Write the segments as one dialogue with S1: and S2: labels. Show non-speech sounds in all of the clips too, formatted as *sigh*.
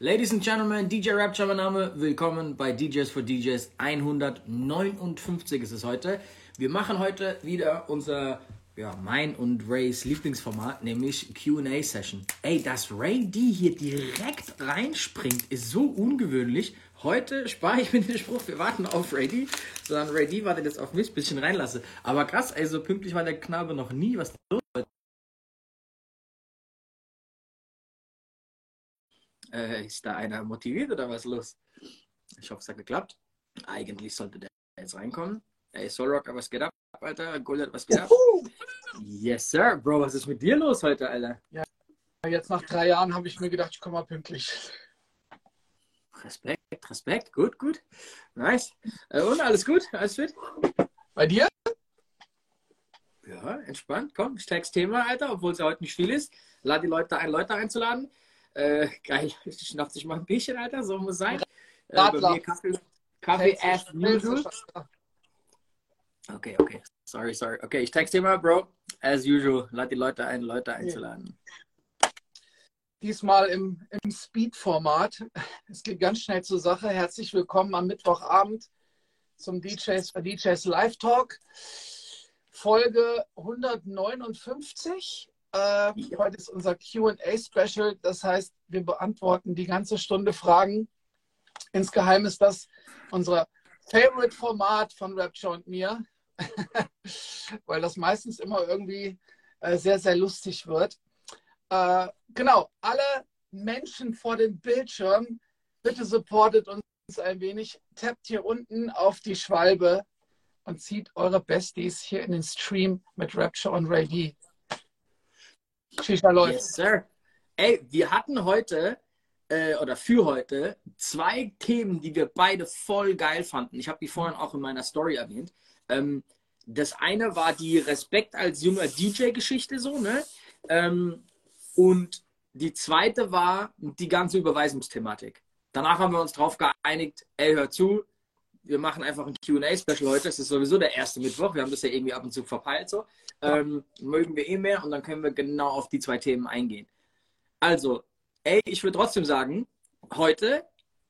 S1: Ladies and Gentlemen, DJ Rapture mein Name. Willkommen bei DJs for DJs 159 ist es heute. Wir machen heute wieder unser, ja, mein und Rays Lieblingsformat, nämlich Q&A Session. Ey, dass Ray D hier direkt reinspringt, ist so ungewöhnlich. Heute spare ich mir den Spruch, wir warten auf Ray D, sondern Ray D wartet jetzt auf mich, bisschen reinlasse. Aber krass, ey, so pünktlich war der Knabe noch nie. Was los Äh, ist da einer motiviert oder was los? Ich hoffe, es hat geklappt. Eigentlich sollte der jetzt reinkommen. Ey, Solrock, was geht ab, Alter? Gullet, was geht ab? Yes, sir. Bro, was ist mit dir los heute, Alter?
S2: Jetzt nach drei Jahren habe ich mir gedacht, ich komme mal pünktlich.
S1: Respekt, Respekt. Gut, gut. Nice. Äh, und alles gut? Alles fit?
S2: Bei dir?
S1: Ja, entspannt. Komm, stärkst Thema, Alter, obwohl es ja heute nicht viel ist. Lad die Leute ein, Leute einzuladen. Äh, geil. Ich schnapp sich mal ein Bierchen, Alter. So muss sein. Äh,
S2: Radler.
S1: mir Kaffee, Kaffee as usual. Okay, okay. Sorry, sorry. Okay, ich text dir mal, Bro. As usual. Lad die Leute ein, Leute einzuladen.
S2: Diesmal im, im Speed-Format. Es geht ganz schnell zur Sache. Herzlich willkommen am Mittwochabend zum DJs DJs Live Talk. Folge 159. Äh, heute ist unser QA-Special. Das heißt, wir beantworten die ganze Stunde Fragen. Insgeheim ist das unser Favorite-Format von Rapture und mir, *laughs* weil das meistens immer irgendwie äh, sehr, sehr lustig wird. Äh, genau, alle Menschen vor dem Bildschirm, bitte supportet uns ein wenig. Tappt hier unten auf die Schwalbe und zieht eure Besties hier in den Stream mit Rapture und Ray D. Shisha läuft.
S1: Yes, sir. Ey, wir hatten heute äh, oder für heute zwei Themen, die wir beide voll geil fanden. Ich habe die vorhin auch in meiner Story erwähnt. Ähm, das eine war die Respekt als junger DJ-Geschichte so, ne? Ähm, und die zweite war die ganze Überweisungsthematik. Danach haben wir uns darauf geeinigt, ey, hör zu, wir machen einfach ein QA-Special heute. Es ist sowieso der erste Mittwoch. Wir haben das ja irgendwie ab und zu verpeilt so. Ähm, mögen wir eh mehr und dann können wir genau auf die zwei Themen eingehen. Also, ey, ich würde trotzdem sagen, heute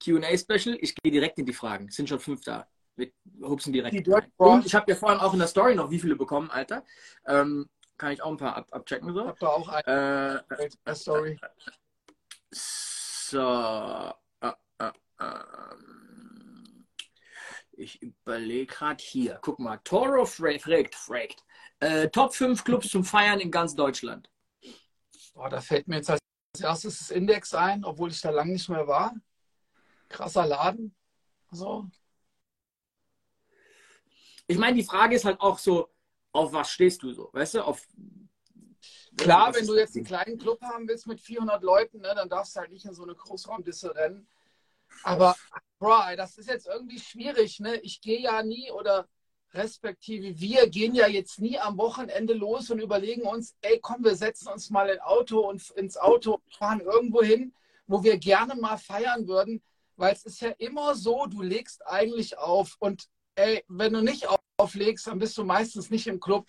S1: QA-Special, ich gehe direkt in die Fragen. Es sind schon fünf da. Wir hupsen direkt. Und ich habe ja vorhin auch in der Story noch wie viele bekommen, Alter. Ähm, kann ich auch ein paar ab abchecken so.
S2: Habt ihr auch eine
S1: Äh,
S2: Story?
S1: so. Äh, äh, ähm. Ich überlege gerade hier. Guck mal. Toro fra- fragt, fragt. Äh, Top 5 Clubs zum Feiern in ganz Deutschland.
S2: Boah, da fällt mir jetzt als erstes das Index ein, obwohl ich da lange nicht mehr war. Krasser Laden. So.
S1: Ich meine, die Frage ist halt auch so, auf was stehst du so? Weißt du, auf.
S2: Klar, wenn du jetzt einen kleinen Club haben willst mit 400 Leuten, ne, dann darfst du halt nicht in so eine Großraumdisse rennen. Aber, bro, das ist jetzt irgendwie schwierig. Ne? Ich gehe ja nie oder respektive wir gehen ja jetzt nie am Wochenende los und überlegen uns, ey, komm, wir setzen uns mal in Auto und ins Auto und fahren irgendwo hin, wo wir gerne mal feiern würden. Weil es ist ja immer so, du legst eigentlich auf und ey, wenn du nicht auflegst, dann bist du meistens nicht im Club.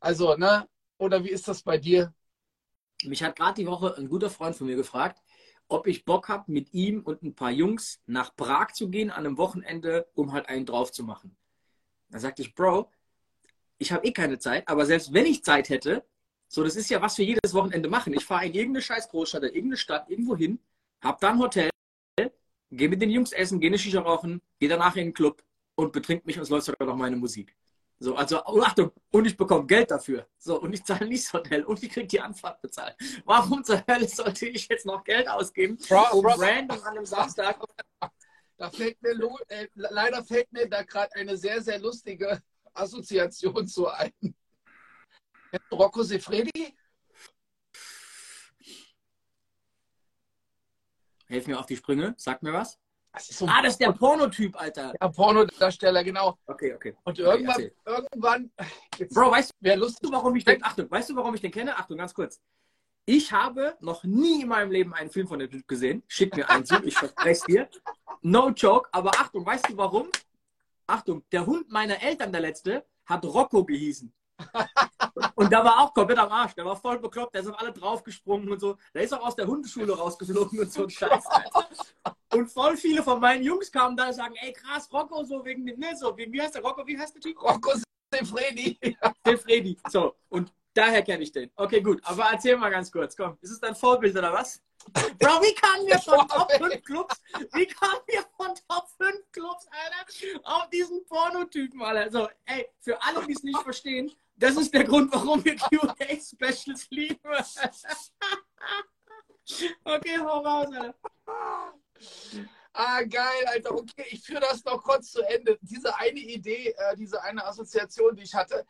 S2: Also, ne? Oder wie ist das bei dir?
S1: Mich hat gerade die Woche ein guter Freund von mir gefragt, ob ich Bock habe, mit ihm und ein paar Jungs nach Prag zu gehen an einem Wochenende, um halt einen drauf zu machen. Dann sagte ich, Bro, ich habe eh keine Zeit, aber selbst wenn ich Zeit hätte, so, das ist ja, was wir jedes Wochenende machen. Ich fahre in irgendeine scheiß Großstadt, in irgendeine Stadt, irgendwo hin, hab da ein Hotel, gehe mit den Jungs essen, gehe eine Shisha rauchen, gehe danach in den Club und betrink mich und es läuft sogar noch meine Musik. So, also, oh, Achtung, und ich bekomme Geld dafür. So, und ich zahle nicht das Hotel und ich kriege die Anfahrt bezahlt. Warum zur Hölle sollte ich jetzt noch Geld ausgeben,
S2: Bro,
S1: um
S2: bro.
S1: random an einem Samstag
S2: Da fällt mir äh, leider fällt mir da gerade eine sehr, sehr lustige Assoziation zu ein. Rocco Sefredi?
S1: Hilf mir auf die Sprünge, sag mir was.
S2: Das ist so
S1: Ah, das ist der Pornotyp, Alter.
S2: ein Pornodarsteller, genau.
S1: Okay, okay.
S2: Und
S1: Okay,
S2: irgendwann,
S1: erzähl.
S2: irgendwann, jetzt
S1: Bro, weißt
S2: wäre lustig,
S1: du, warum ich den, Achtung, weißt du, warum ich den kenne? Achtung, ganz kurz. Ich habe noch nie in meinem Leben einen Film von dem Typ gesehen. Schick mir einen zu, *laughs* ich verspreche es dir. No joke, aber Achtung, weißt du warum? Achtung, der Hund meiner Eltern, der letzte, hat Rocco gehießen. Und da war auch komplett am Arsch. Der war voll bekloppt. Da sind alle draufgesprungen und so. Der ist auch aus der Hundeschule rausgeflogen und so ein Scheiß. Und voll viele von meinen Jungs kamen da und sagen, ey krass, Rocco, so wegen dem, ne, so, wie, wie heißt der Rocco, wie heißt der Typ?
S2: Rocco Sefredi.
S1: Sefredi. So, und daher kenne ich den. Okay, gut. Aber erzähl mal ganz kurz, komm. Ist es dein Vorbild oder was? Bro, wie kamen wir von Top 5 Clubs, wie kamen wir von Top 5 Clubs, Alter, auf diesen Pornotypen, Alter? So, ey, für alle, die es nicht verstehen, das ist der Grund, warum wir QA-Specials lieben. *laughs* okay, hau raus, Alter.
S2: Ah, geil, Alter. Okay, ich führe das noch kurz zu Ende. Diese eine Idee, äh, diese eine Assoziation, die ich hatte.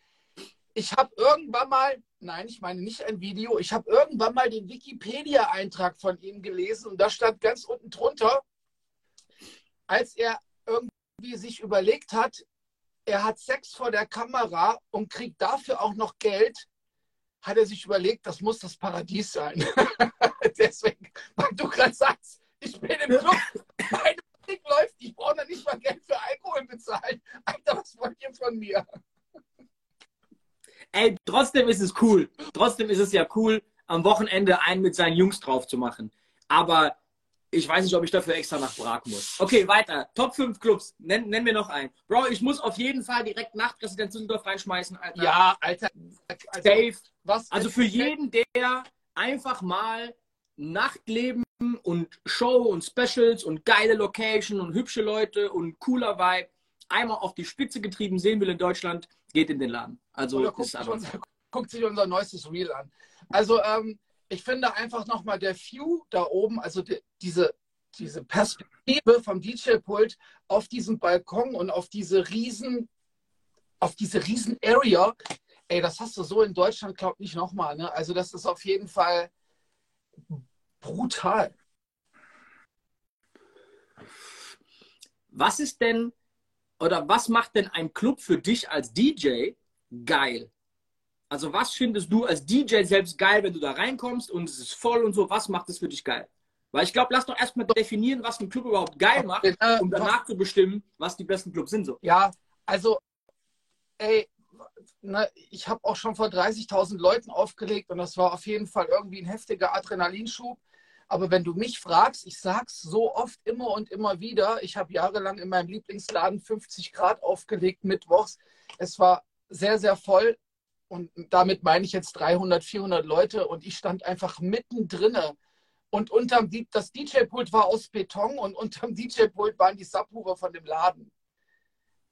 S2: Ich habe irgendwann mal, nein, ich meine nicht ein Video, ich habe irgendwann mal den Wikipedia-Eintrag von ihm gelesen und da stand ganz unten drunter, als er irgendwie sich überlegt hat, er hat Sex vor der Kamera und kriegt dafür auch noch Geld, hat er sich überlegt, das muss das Paradies sein. *laughs* Deswegen, weil du gerade sagst, ich bin im Club, meine Musik läuft, ich brauche noch nicht mal Geld für Alkohol bezahlen. Alter, was wollt ihr von mir?
S1: Ey, trotzdem ist es cool. Trotzdem ist es ja cool, am Wochenende einen mit seinen Jungs drauf zu machen. Aber ich weiß nicht, ob ich dafür extra nach Prag muss. Okay, weiter. Top 5 Clubs. Nenn, nenn mir noch einen. Bro, ich muss auf jeden Fall direkt nach Präsident Düsseldorf reinschmeißen, Alter.
S2: Ja, Alter.
S1: Also, Safe. Was, also für jeden, der einfach mal Nachtleben und Show und Specials und geile Location und hübsche Leute und cooler Vibe einmal auf die Spitze getrieben sehen will in Deutschland, geht in den Laden. Also
S2: Oder guckt, sich unser, *laughs* guckt sich unser neuestes Reel an. Also ähm, ich finde einfach nochmal der View da oben, also die, diese, diese Perspektive vom DJ-Pult auf diesen Balkon und auf diese riesen, auf diese riesen Area, ey, das hast du so in Deutschland, glaub nicht nochmal. Ne? Also das ist auf jeden Fall brutal.
S1: Was ist denn oder was macht denn ein Club für dich als DJ geil? Also was findest du als DJ selbst geil, wenn du da reinkommst und es ist voll und so? Was macht es für dich geil? Weil ich glaube, lass doch erstmal definieren, was ein Club überhaupt geil macht, um danach zu bestimmen, was die besten Clubs sind. So.
S2: Ja, also, ey, ne, ich habe auch schon vor 30.000 Leuten aufgelegt und das war auf jeden Fall irgendwie ein heftiger Adrenalinschub. Aber wenn du mich fragst, ich sag's so oft immer und immer wieder, ich habe jahrelang in meinem Lieblingsladen 50 Grad aufgelegt mittwochs. Es war sehr, sehr voll und damit meine ich jetzt 300, 400 Leute und ich stand einfach mittendrin. Und unterm das DJ-Pult war aus Beton und *laughs* unterm DJ-Pult waren die Subwoofer von dem Laden.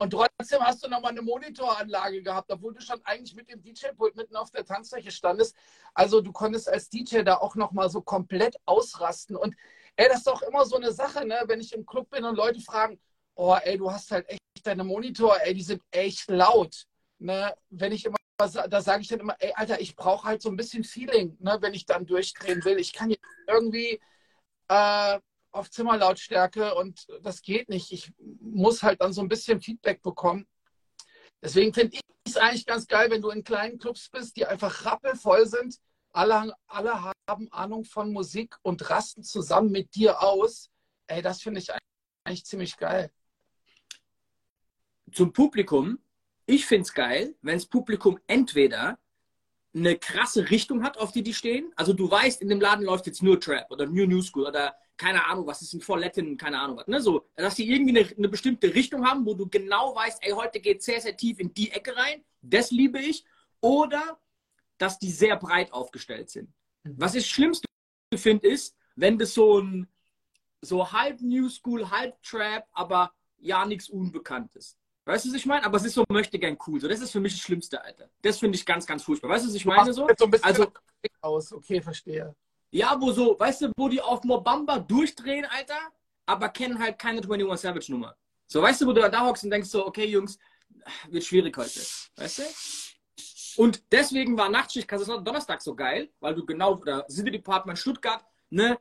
S2: Und trotzdem hast du nochmal eine Monitoranlage gehabt, obwohl du schon eigentlich mit dem DJ-Pult mitten auf der Tanzfläche standest. Also du konntest als DJ da auch nochmal so komplett ausrasten. Und ey, das ist doch immer so eine Sache, ne? wenn ich im Club bin und Leute fragen, oh ey, du hast halt echt deine Monitor, ey, die sind echt laut. Ne? Wenn ich immer, da sage ich dann immer, ey, Alter, ich brauche halt so ein bisschen Feeling, ne? wenn ich dann durchdrehen will. Ich kann jetzt irgendwie äh, auf Zimmerlautstärke und das geht nicht. Ich muss halt dann so ein bisschen Feedback bekommen. Deswegen finde ich es eigentlich ganz geil, wenn du in kleinen Clubs bist, die einfach rappelvoll sind. Alle, alle haben Ahnung von Musik und rasten zusammen mit dir aus. Ey, das finde ich eigentlich ziemlich geil.
S1: Zum Publikum. Ich finde es geil, wenn das Publikum entweder eine krasse Richtung hat, auf die die stehen. Also du weißt, in dem Laden läuft jetzt nur Trap oder New New School oder keine Ahnung, was ist ein Latin, keine Ahnung was. Ne? So, dass sie irgendwie eine, eine, bestimmte Richtung haben, wo du genau weißt, ey, heute geht sehr, sehr tief in die Ecke rein. Das liebe ich. Oder dass die sehr breit aufgestellt sind. Mhm. Was ich das Schlimmste finde, ist, wenn das so ein so halb New School, halb Trap, aber ja nichts Unbekanntes. Weißt du, was ich meine? Aber es ist so möchte gern cool. So, das ist für mich das Schlimmste, Alter. Das finde ich ganz, ganz furchtbar. Weißt du, was ich meine? So,
S2: so ein bisschen also aus. Okay, verstehe.
S1: Ja, wo so, weißt du, wo die auf Mobamba durchdrehen, Alter, aber kennen halt keine 21 Savage Nummer. So, weißt du, wo du da hockst und denkst so, okay, Jungs, wird schwierig heute. Weißt du? Und deswegen war Nachtschicht Donnerstag so geil, weil du genau, oder City Department Stuttgart, ne,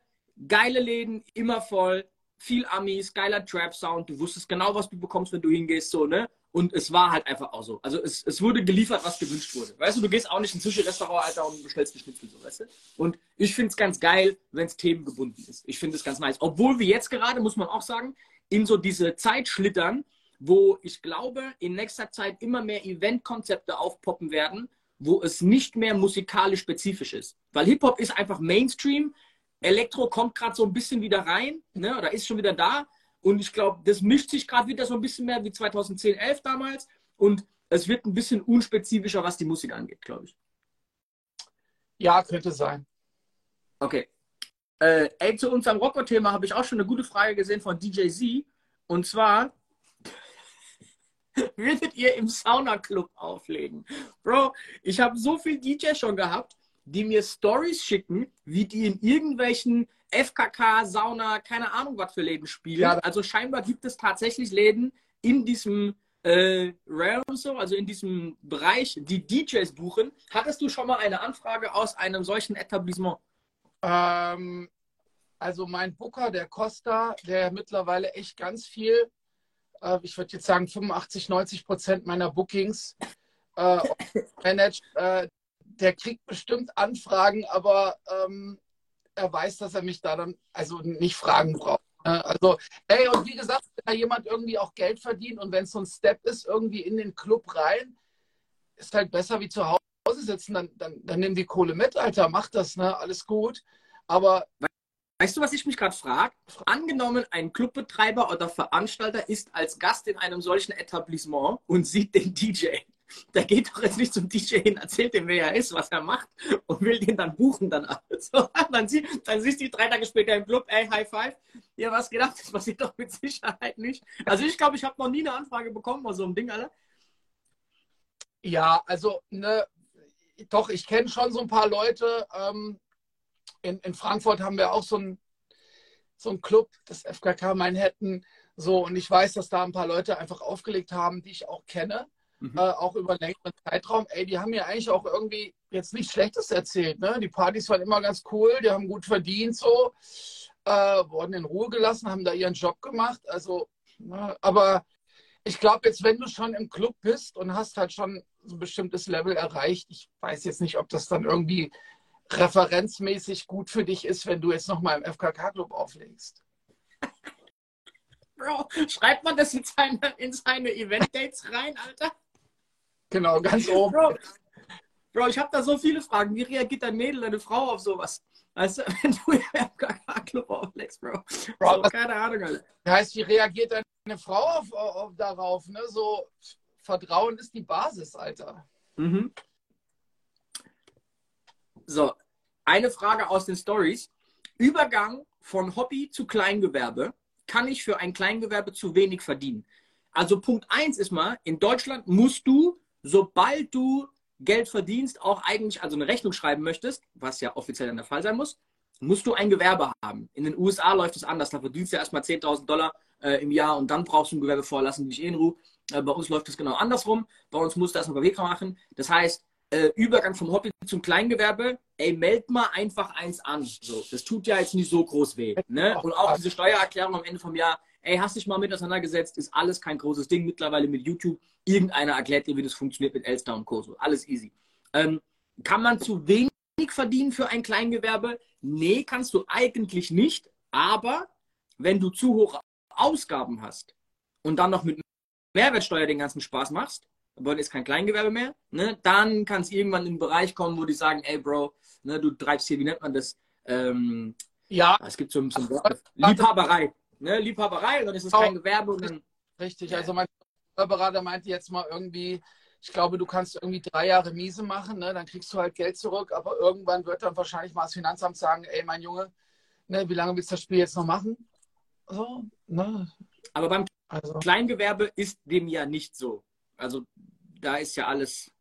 S1: geile Läden, immer voll, viel Amis, geiler Trap-Sound, du wusstest genau, was du bekommst, wenn du hingehst, so, ne? Und es war halt einfach auch so. Also es, es wurde geliefert, was gewünscht wurde. Weißt du, du gehst auch nicht in Sushi-Restaurant, Alter, und bestellst ein Schnitzel, so, weißt du? Und ich finde es ganz geil, wenn es themengebunden ist. Ich finde es ganz nice. Obwohl wir jetzt gerade, muss man auch sagen, in so diese Zeit schlittern, wo ich glaube, in nächster Zeit immer mehr Eventkonzepte aufpoppen werden, wo es nicht mehr musikalisch spezifisch ist. Weil Hip-Hop ist einfach Mainstream. Elektro kommt gerade so ein bisschen wieder rein, ne, oder ist schon wieder da. Und ich glaube, das mischt sich gerade wieder so ein bisschen mehr wie 2010, 11 damals. Und es wird ein bisschen unspezifischer, was die Musik angeht, glaube ich.
S2: Ja, könnte sein.
S1: Okay. Äh, ey, zu unserem Rocker-Thema habe ich auch schon eine gute Frage gesehen von DJ Z. Und zwar, *laughs* würdet ihr im Sauna-Club auflegen? Bro, ich habe so viel DJ schon gehabt, die mir Stories schicken, wie die in irgendwelchen FKK, Sauna, keine Ahnung was für Läden spielen. Ja. Also scheinbar gibt es tatsächlich Läden in diesem äh, Realm so, also in diesem Bereich, die DJs buchen. Hattest du schon mal eine Anfrage aus einem solchen Etablissement?
S2: Ähm, also mein Booker, der Costa, der mittlerweile echt ganz viel, äh, ich würde jetzt sagen 85, 90 Prozent meiner Bookings äh, *laughs* managt, äh, der kriegt bestimmt Anfragen, aber ähm, er weiß, dass er mich da dann also nicht fragen braucht. Ne? Also, hey, und wie gesagt, wenn da jemand irgendwie auch Geld verdient und wenn es so ein Step ist, irgendwie in den Club rein, ist halt besser wie zu Hause sitzen, dann, dann, dann nimm die Kohle mit, Alter, mach das, ne? Alles gut. Aber.
S1: Weißt du, was ich mich gerade frage? Angenommen, ein Clubbetreiber oder Veranstalter ist als Gast in einem solchen Etablissement und sieht den DJ *laughs* der geht doch jetzt nicht zum DJ hin, erzählt dem, wer er ist, was er macht und will den dann buchen dann alles. *laughs* dann, sie, dann siehst du drei Tage später im Club, ey, High Five. Ja, was gedacht, das passiert doch mit Sicherheit nicht. Also ich glaube, ich habe noch nie eine Anfrage bekommen aus so einem Ding, Alter.
S2: Ja, also, ne, doch, ich kenne schon so ein paar Leute. Ähm, in, in Frankfurt haben wir auch so einen so ein Club, das FKK Manhattan. So, und ich weiß, dass da ein paar Leute einfach aufgelegt haben, die ich auch kenne mhm. äh, auch über einen längeren Zeitraum. Ey, die haben mir eigentlich auch irgendwie jetzt nichts Schlechtes erzählt. Ne? Die Partys waren immer ganz cool, die haben gut verdient, so, äh, wurden in Ruhe gelassen, haben da ihren Job gemacht. Also, ne? aber ich glaube, jetzt, wenn du schon im Club bist und hast halt schon so ein bestimmtes Level erreicht, ich weiß jetzt nicht, ob das dann irgendwie referenzmäßig gut für dich ist, wenn du jetzt nochmal im FKK-Club auflegst. *laughs*
S1: Bro, schreibt man das in seine, in seine Event-Dates rein, Alter?
S2: Genau, ganz oben.
S1: Bro, Bro ich habe da so viele Fragen. Wie reagiert dein Mädel, deine Frau auf sowas? Weißt du, *laughs* wenn du im FKK-Club auflegst, Bro. Bro
S2: so, keine Ahnung, Alter. Heißt, wie reagiert deine Frau auf, auf, darauf? Ne? So, Vertrauen ist die Basis, Alter. Mhm.
S1: So, eine Frage aus den Stories. Übergang von Hobby zu Kleingewerbe. Kann ich für ein Kleingewerbe zu wenig verdienen? Also Punkt 1 ist mal, in Deutschland musst du sobald du Geld verdienst, auch eigentlich also eine Rechnung schreiben möchtest, was ja offiziell dann der Fall sein muss, musst du ein Gewerbe haben. In den USA läuft es anders. Da verdienst du erstmal 10.000 Dollar äh, im Jahr und dann brauchst du ein Gewerbe vorlassen, dich in Ruhe. Äh, bei uns läuft es genau andersrum. Bei uns musst du erstmal Papier machen. Das heißt, äh, Übergang vom Hobby zum Kleingewerbe, ey, meld mal einfach eins an. So, das tut ja jetzt nicht so groß weh. Ne? Und auch diese Steuererklärung am Ende vom Jahr, ey, hast dich mal mit auseinandergesetzt, ist alles kein großes Ding. Mittlerweile mit YouTube, irgendeiner erklärt dir, wie das funktioniert mit Elster und Co. Alles easy. Ähm, kann man zu wenig verdienen für ein Kleingewerbe? Nee, kannst du eigentlich nicht. Aber wenn du zu hohe Ausgaben hast und dann noch mit Mehrwertsteuer den ganzen Spaß machst, aber ist kein Kleingewerbe mehr, ne, dann kann es irgendwann in den Bereich kommen, wo die sagen, ey Bro, ne, du treibst hier, wie nennt man das? Ähm, ja. Es gibt so, ein Wort, Liebhaberei ne, Liebhaberei dann ist es kein Gewerbe. Dann,
S2: Richtig, also mein Steuerberater meinte jetzt mal irgendwie, ich glaube, du kannst irgendwie drei Jahre miese machen, ne? dann kriegst du halt Geld zurück, aber irgendwann wird dann wahrscheinlich mal das Finanzamt sagen, ey, mein Junge, ne, wie lange willst du das Spiel jetzt noch machen? So,
S1: ne? Aber beim also. Kleingewerbe ist dem ja nicht so. Also da ist ja alles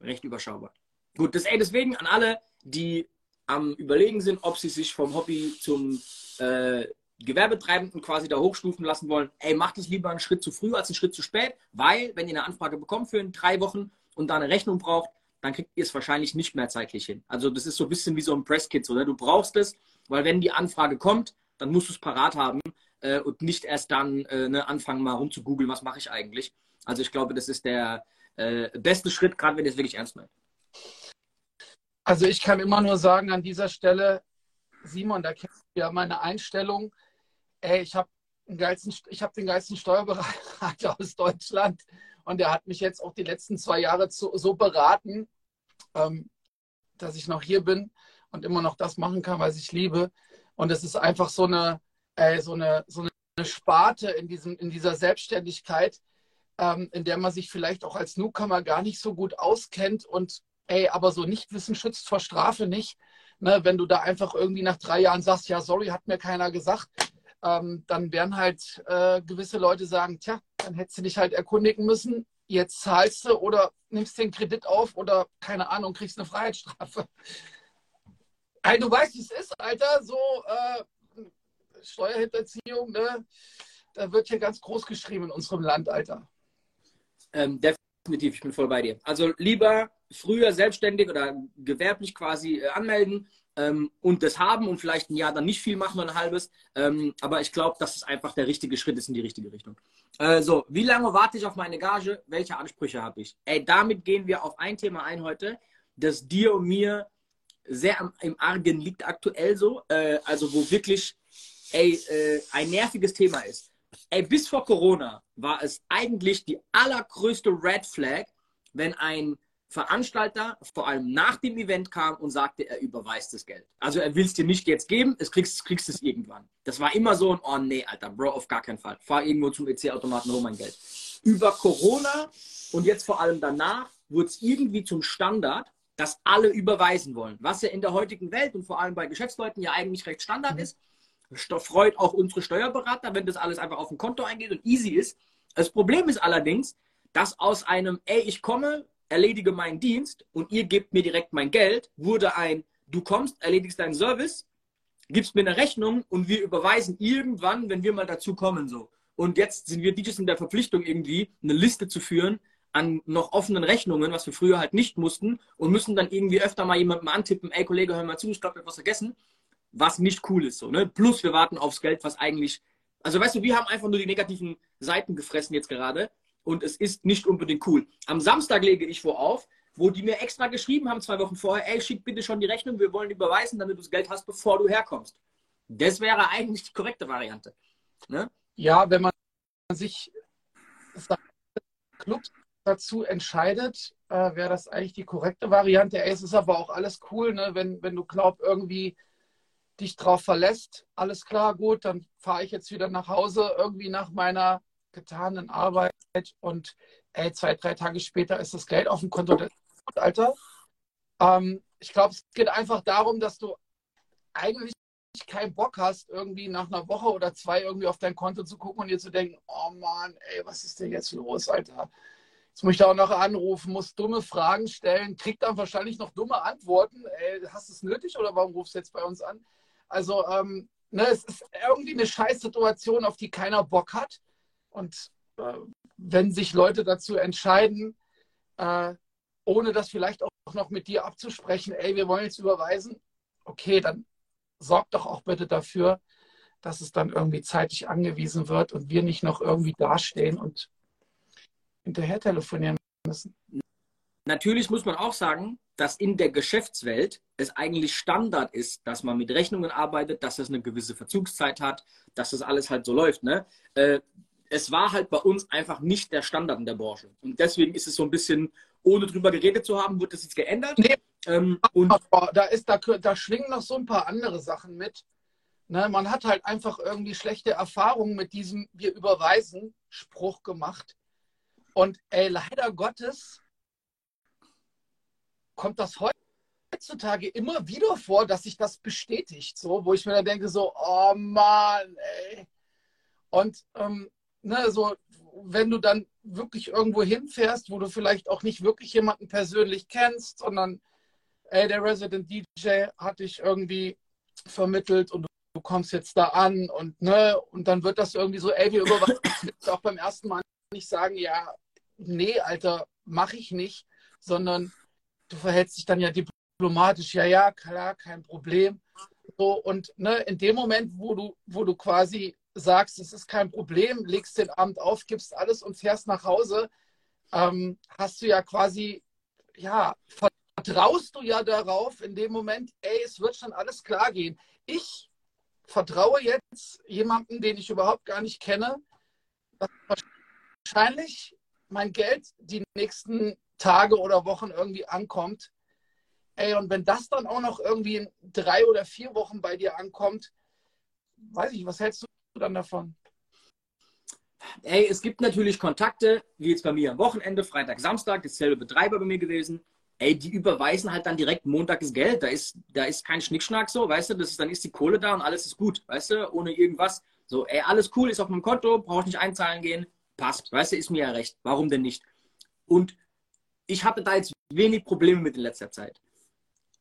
S1: recht überschaubar. Gut, das, ey, deswegen an alle, die am Überlegen sind, ob sie sich vom Hobby zum äh, Gewerbetreibenden quasi da hochstufen lassen wollen, ey, macht es lieber einen Schritt zu früh als einen Schritt zu spät, weil, wenn ihr eine Anfrage bekommt für drei Wochen und da eine Rechnung braucht, dann kriegt ihr es wahrscheinlich nicht mehr zeitlich hin. Also das ist so ein bisschen wie so ein Presskit, oder? Du brauchst es, weil wenn die Anfrage kommt, dann musst du es parat haben äh, und nicht erst dann äh, ne, anfangen mal rumzugoogeln, was mache ich eigentlich. Also ich glaube, das ist der äh, beste Schritt, gerade wenn ihr es wirklich ernst meint.
S2: Also ich kann immer nur sagen an dieser Stelle, Simon, da kennst du ja meine Einstellung. Ey, ich habe den geilsten, den geilsten Steuerberater *laughs* aus Deutschland Und der hat mich jetzt auch die letzten zwei Jahre zu, so beraten, ähm, dass ich noch hier bin und immer noch das machen kann, was ich liebe. Und es ist einfach so eine, äh, so eine, so eine Sparte in, diesem, in dieser Selbstständigkeit, ähm, in der man sich vielleicht auch als Newcomer gar nicht so gut auskennt und ey, aber so Nichtwissen schützt vor Strafe nicht. Ne, wenn du da einfach irgendwie nach drei Jahren sagst, ja, sorry, hat mir keiner gesagt, ähm, dann werden halt äh, gewisse Leute sagen, tja, dann hättest du dich halt erkundigen müssen, jetzt zahlst du oder nimmst den Kredit auf oder keine Ahnung, kriegst eine Freiheitsstrafe. *laughs* Hey, du weißt, wie es ist, Alter, so äh, Steuerhinterziehung, ne? Da wird hier ganz groß geschrieben in unserem Land, Alter.
S1: Ähm, definitiv, ich bin voll bei dir. Also lieber früher selbstständig oder gewerblich quasi äh, anmelden ähm, und das haben und vielleicht ein Jahr dann nicht viel machen, nur ein halbes. Ähm, aber ich glaube, dass es einfach der richtige Schritt ist in die richtige Richtung. Äh, so, wie lange warte ich auf meine Gage? Welche Ansprüche habe ich? Ey, damit gehen wir auf ein Thema ein heute, das dir und mir sehr am, im Argen liegt aktuell so. Äh, also wo wirklich ey, äh, ein nerviges Thema ist. Ey, bis vor Corona war es eigentlich die allergrößte Red Flag, wenn ein Veranstalter vor allem nach dem Event kam und sagte, er überweist das Geld. Also er will es dir nicht jetzt geben, es kriegst, kriegst es irgendwann. Das war immer so ein, oh nee, Alter, Bro, auf gar keinen Fall. Fahr irgendwo zum EC-Automaten, hol mein Geld. Über Corona und jetzt vor allem danach wurde es irgendwie zum Standard, dass alle überweisen wollen. Was ja in der heutigen Welt und vor allem bei Geschäftsleuten ja eigentlich recht Standard mhm. ist. Freut auch unsere Steuerberater, wenn das alles einfach auf ein Konto eingeht und easy ist. Das Problem ist allerdings, dass aus einem, ey, ich komme, erledige meinen Dienst und ihr gebt mir direkt mein Geld, wurde ein, du kommst, erledigst deinen Service, gibst mir eine Rechnung und wir überweisen irgendwann, wenn wir mal dazu kommen, so. Und jetzt sind wir DJs in der Verpflichtung irgendwie, eine Liste zu führen an noch offenen Rechnungen, was wir früher halt nicht mussten und müssen dann irgendwie öfter mal jemandem antippen, ey Kollege, hör mal zu, ich glaube, ich habe was vergessen, was nicht cool ist, so, ne? Plus wir warten aufs Geld, was eigentlich, also weißt du, wir haben einfach nur die negativen Seiten gefressen jetzt gerade und es ist nicht unbedingt cool. Am Samstag lege ich vor auf, wo die mir extra geschrieben haben, zwei Wochen vorher, ey, schick bitte schon die Rechnung, wir wollen überweisen, damit du das Geld hast, bevor du herkommst. Das wäre eigentlich die korrekte Variante. Ne?
S2: Ja, wenn man sich Clubs dazu entscheidet, äh, wäre das eigentlich die korrekte Variante. Ey, es ist aber auch alles cool, ne? wenn, wenn du glaub irgendwie dich drauf verlässt, alles klar, gut, dann fahre ich jetzt wieder nach Hause, irgendwie nach meiner getanen Arbeit und ey, zwei, drei Tage später ist das Geld auf dem Konto. Alter. Ähm, ich glaube, es geht einfach darum, dass du eigentlich keinen Bock hast, irgendwie nach einer Woche oder zwei irgendwie auf dein Konto zu gucken und dir zu denken, oh Mann, ey, was ist denn jetzt los, Alter? Jetzt muss ich da auch noch anrufen, muss dumme Fragen stellen, kriegt dann wahrscheinlich noch dumme Antworten. Ey, hast du es nötig oder warum rufst du jetzt bei uns an? Also, ähm, ne, es ist irgendwie eine Scheißsituation, auf die keiner Bock hat. Und äh, wenn sich Leute dazu entscheiden, äh, ohne das vielleicht auch noch mit dir abzusprechen, ey, wir wollen jetzt überweisen, okay, dann sorg doch auch bitte dafür, dass es dann irgendwie zeitlich angewiesen wird und wir nicht noch irgendwie dastehen und hinterher telefonieren müssen.
S1: Natürlich muss man auch sagen, dass in der Geschäftswelt es eigentlich Standard ist, dass man mit Rechnungen arbeitet, dass es eine gewisse Verzugszeit hat, dass das alles halt so läuft. Ne? Es war halt bei uns einfach nicht der Standard in der Branche. Und deswegen ist es so ein bisschen, ohne drüber geredet zu haben, wird das jetzt geändert. Nee.
S2: Ähm, und da, ist, da, da schwingen noch so ein paar andere Sachen mit. Ne, man hat halt einfach irgendwie schlechte Erfahrungen mit diesem Wir überweisen Spruch gemacht. Und ey, leider Gottes kommt das heutzutage immer wieder vor, dass sich das bestätigt. So, wo ich mir dann denke, so, oh Mann, ey. Und ähm, ne, so, wenn du dann wirklich irgendwo hinfährst, wo du vielleicht auch nicht wirklich jemanden persönlich kennst, sondern ey, der Resident DJ hat dich irgendwie vermittelt und du kommst jetzt da an und ne, und dann wird das irgendwie so, ey, wir überwachen auch beim ersten Mal nicht sagen, ja, nee, Alter, mach ich nicht, sondern du verhältst dich dann ja diplomatisch, ja, ja, klar, kein Problem. So, und ne, in dem Moment, wo du, wo du quasi sagst, es ist kein Problem, legst den Abend auf, gibst alles und fährst nach Hause, ähm, hast du ja quasi, ja, vertraust du ja darauf in dem Moment, ey, es wird schon alles klar gehen. Ich vertraue jetzt jemandem, den ich überhaupt gar nicht kenne, wahrscheinlich mein Geld die nächsten Tage oder Wochen irgendwie ankommt. Ey, und wenn das dann auch noch irgendwie in drei oder vier Wochen bei dir ankommt, weiß ich, was hältst du dann davon?
S1: Ey, es gibt natürlich Kontakte, wie jetzt bei mir am Wochenende, Freitag, Samstag, dasselbe Betreiber bei mir gewesen. Ey, die überweisen halt dann direkt Montag das Geld. Da ist, da ist kein Schnickschnack so, weißt du, das ist, dann ist die Kohle da und alles ist gut, weißt du, ohne irgendwas. So, ey, alles cool, ist auf meinem Konto, brauche ich nicht einzahlen gehen, passt, weißt du, ist mir ja recht. Warum denn nicht? Und ich hatte da jetzt wenig Probleme mit in letzter Zeit.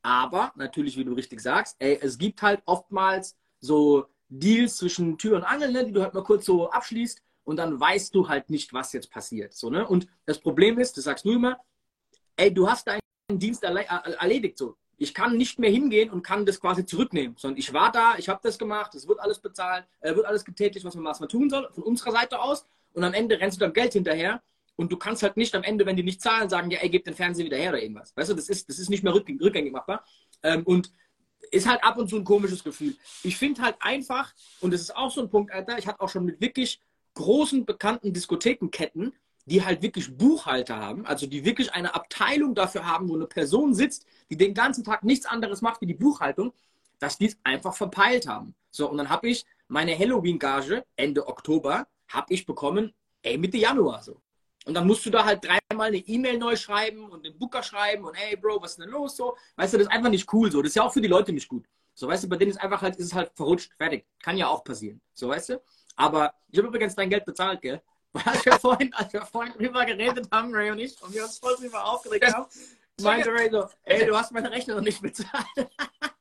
S1: Aber natürlich, wie du richtig sagst, ey, es gibt halt oftmals so Deals zwischen Tür und Angel, ne, die du halt mal kurz so abschließt und dann weißt du halt nicht, was jetzt passiert. So, ne? Und das Problem ist, das sagst du immer, ey, du hast deinen Dienst erledigt. So. Ich kann nicht mehr hingehen und kann das quasi zurücknehmen, sondern ich war da, ich habe das gemacht, es wird alles bezahlt, äh, wird alles getätigt, was man, was man tun soll, von unserer Seite aus. Und am Ende rennst du dann Geld hinterher und du kannst halt nicht am Ende, wenn die nicht zahlen, sagen, ja, ey, gib den Fernseher wieder her oder irgendwas. Weißt du, das ist, das ist nicht mehr rückgängig machbar. Ähm, und ist halt ab und zu ein komisches Gefühl. Ich finde halt einfach, und das ist auch so ein Punkt, Alter, ich hatte auch schon mit wirklich großen bekannten Diskothekenketten, die halt wirklich Buchhalter haben, also die wirklich eine Abteilung dafür haben, wo eine Person sitzt, die den ganzen Tag nichts anderes macht wie die Buchhaltung, dass die es einfach verpeilt haben. So, und dann habe ich meine Halloween-Gage Ende Oktober, habe ich bekommen, ey, Mitte Januar so. Und dann musst du da halt dreimal eine E-Mail neu schreiben und den Booker schreiben und ey, Bro, was ist denn los so? Weißt du, das ist einfach nicht cool so. Das ist ja auch für die Leute nicht gut. So, weißt du, bei denen ist einfach halt, ist es halt verrutscht, fertig. Kann ja auch passieren. So, weißt du? Aber ich habe übrigens dein Geld bezahlt, gell? Als wir *laughs* vorhin, als wir vorhin drüber geredet haben, Ray und ich, und wir uns voll drüber aufgeregt haben, meinte Ray so, ey, du hast meine Rechnung noch nicht bezahlt. *laughs*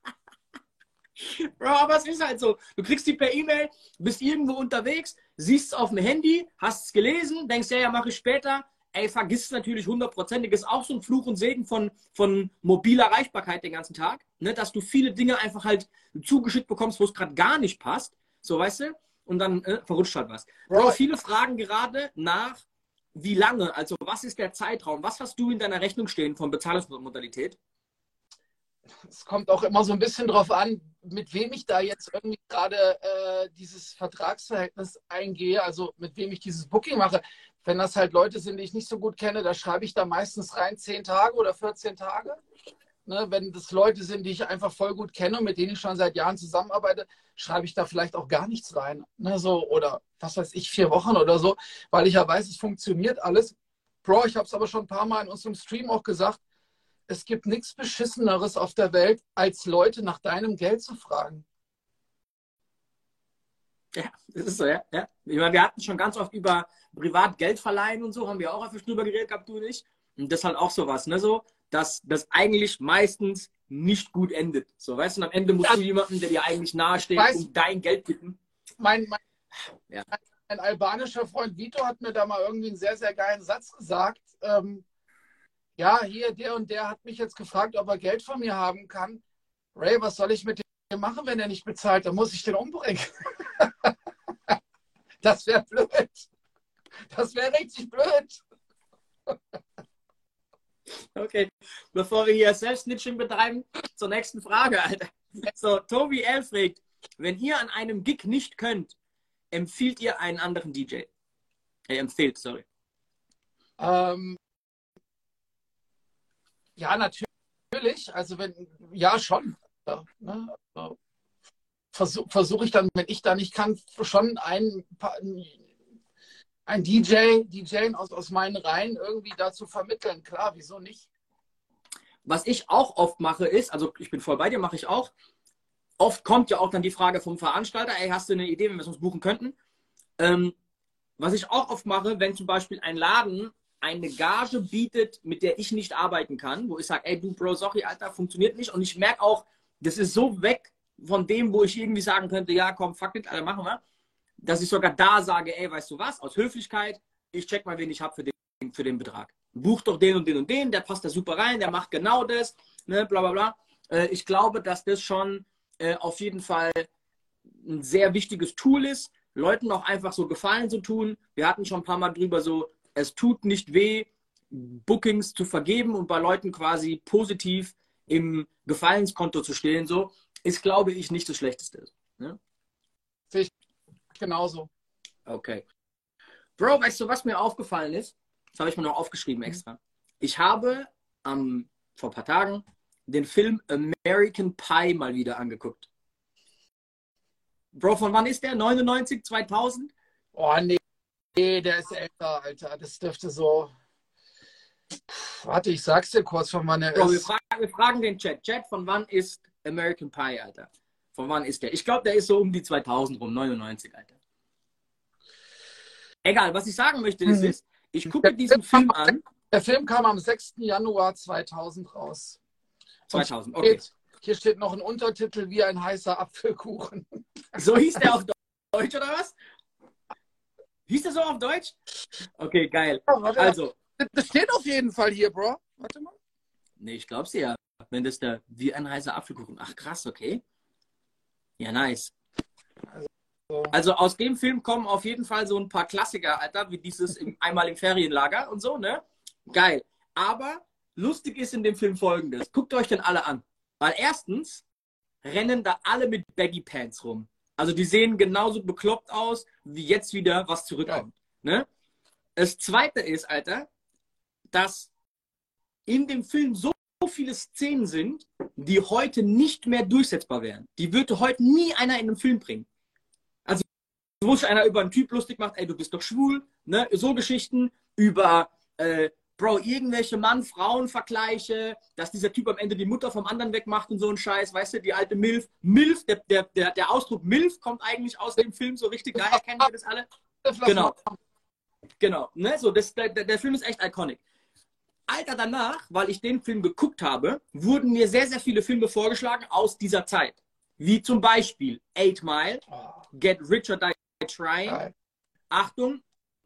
S1: *laughs* Bro, aber es ist halt so. Du kriegst die per E-Mail, bist irgendwo unterwegs, siehst es auf dem Handy, hast es gelesen, denkst, ja, ja, mache ich später. Ey, vergiss es natürlich hundertprozentig. Ist auch so ein Fluch und Segen von, von mobiler Erreichbarkeit den ganzen Tag, ne? dass du viele Dinge einfach halt zugeschickt bekommst, wo es gerade gar nicht passt. So, weißt du? und dann äh, verrutscht halt was. Bro, viele fragen gerade nach, wie lange, also was ist der Zeitraum? Was hast du in deiner Rechnung stehen von Bezahlungsmodalität?
S2: Es kommt auch immer so ein bisschen drauf an, mit wem ich da jetzt irgendwie gerade äh, dieses Vertragsverhältnis eingehe, also mit wem ich dieses Booking mache. Wenn das halt Leute sind, die ich nicht so gut kenne, da schreibe ich da meistens rein 10 Tage oder 14 Tage. Ne, wenn das Leute sind, die ich einfach voll gut kenne und mit denen ich schon seit Jahren zusammenarbeite, schreibe ich da vielleicht auch gar nichts rein. Ne, so, oder was weiß ich, vier Wochen oder so, weil ich ja weiß, es funktioniert alles. Bro, ich habe es aber schon ein paar Mal in unserem Stream auch gesagt, es gibt nichts Beschisseneres auf der Welt, als Leute nach deinem Geld zu fragen.
S1: Ja, das ist so, ja. ja. Ich meine, wir hatten schon ganz oft über Privatgeld verleihen und so, haben wir auch einfach drüber geredet gehabt, du nicht. Und das ist halt auch sowas, ne? So, dass das eigentlich meistens nicht gut endet. So, weißt du, und am Ende musst ja. du jemanden, der dir eigentlich nahesteht, weißt, um dein Geld bitten.
S2: Mein, mein, ja. ein albanischer Freund Vito hat mir da mal irgendwie einen sehr, sehr geilen Satz gesagt. Ähm, ja, hier, der und der hat mich jetzt gefragt, ob er Geld von mir haben kann. Ray, was soll ich mit dem machen, wenn er nicht bezahlt? Dann muss ich den umbringen. *laughs* das wäre blöd. Das wäre richtig blöd.
S1: Okay, bevor wir hier Selbstnitching betreiben, zur nächsten Frage, Alter. So, Tobi L. fragt, wenn ihr an einem Gig nicht könnt, empfiehlt ihr einen anderen DJ? Er empfiehlt, sorry.
S2: Ähm, ja, natürlich. Also wenn, ja, schon. Ja, ne? also, Versuche versuch ich dann, wenn ich da nicht kann, schon ein ein DJ, DJ aus, aus meinen Reihen irgendwie dazu vermitteln. Klar, wieso nicht?
S1: Was ich auch oft mache ist, also ich bin voll bei dir, mache ich auch. Oft kommt ja auch dann die Frage vom Veranstalter, ey, hast du eine Idee, wenn wir es uns buchen könnten? Ähm, was ich auch oft mache, wenn zum Beispiel ein Laden eine Gage bietet, mit der ich nicht arbeiten kann, wo ich sage, ey du Bro, sorry, Alter, funktioniert nicht. Und ich merke auch, das ist so weg von dem, wo ich irgendwie sagen könnte, ja, komm, fuck it, Alter, machen wir dass ich sogar da sage, ey, weißt du was, aus Höflichkeit, ich check mal, wen ich habe für den, für den Betrag. Buch doch den und den und den, der passt da super rein, der macht genau das, ne, bla bla bla. Äh, ich glaube, dass das schon äh, auf jeden Fall ein sehr wichtiges Tool ist, Leuten auch einfach so Gefallen zu tun. Wir hatten schon ein paar Mal drüber so, es tut nicht weh, Bookings zu vergeben und bei Leuten quasi positiv im Gefallenskonto zu stehen, so, ist, glaube ich, nicht das Schlechteste. Ne?
S2: genauso.
S1: Okay. Bro, weißt du, was mir aufgefallen ist? das habe ich mir noch aufgeschrieben extra. Ich habe ähm, vor ein paar Tagen den Film American Pie mal wieder angeguckt. Bro, von wann ist der? 99, 2000?
S2: Oh, nee. Nee, der ist älter, Alter. Das dürfte so. Pff, warte, ich sag's dir kurz, von wann er
S1: Bro, wir
S2: ist.
S1: fragen, wir fragen den Chat. Chat, von wann ist American Pie, Alter? Von wann ist der? Ich glaube, der ist so um die 2000 rum, 99, Alter. Egal, was ich sagen möchte, ist,
S2: Mhm.
S1: ist ich gucke diesen Film an.
S2: Der Film kam am 6. Januar 2000 raus.
S1: 2000, okay.
S2: Hier steht noch ein Untertitel wie ein heißer Apfelkuchen.
S1: So hieß der auf Deutsch, oder was? Hieß der so auf Deutsch? Okay, geil.
S2: Ja, warte,
S1: Also,
S2: das steht auf jeden Fall hier, Bro. Warte mal.
S1: nee, ich glaub's dir ja. Wenn das da wie ein heißer Apfelkuchen. Ach, krass, okay. Ja, nice.
S2: So.
S1: Also aus dem Film kommen auf jeden Fall so ein paar Klassiker, Alter, wie dieses im, *laughs* einmal im Ferienlager und so, ne? Geil. Aber lustig ist in dem Film folgendes. Guckt euch den alle an. Weil erstens rennen da alle mit Baggy Pants rum. Also die sehen genauso bekloppt aus, wie jetzt wieder was zurückkommt. Ne? Das zweite ist, Alter, dass in dem Film so viele Szenen sind, die heute nicht mehr durchsetzbar wären. Die würde heute nie einer in einem Film bringen. Also, wo sich einer über einen Typ lustig macht, ey, du bist doch schwul, ne? So Geschichten über, äh, Bro, irgendwelche Mann-Frauen-Vergleiche, dass dieser Typ am Ende die Mutter vom anderen wegmacht und so ein Scheiß, weißt du, die alte Milf. Milf, der, der, der, der Ausdruck Milf kommt eigentlich aus dem Film so richtig geil, kennen wir das alle? Genau. Genau, ne? So, das, der, der Film ist echt iconic. Alter, danach, weil ich den Film geguckt habe, wurden mir sehr, sehr viele Filme vorgeschlagen aus dieser Zeit. Wie zum Beispiel Eight Mile,
S2: Oh,
S1: Get Rich or Die Trying. Achtung,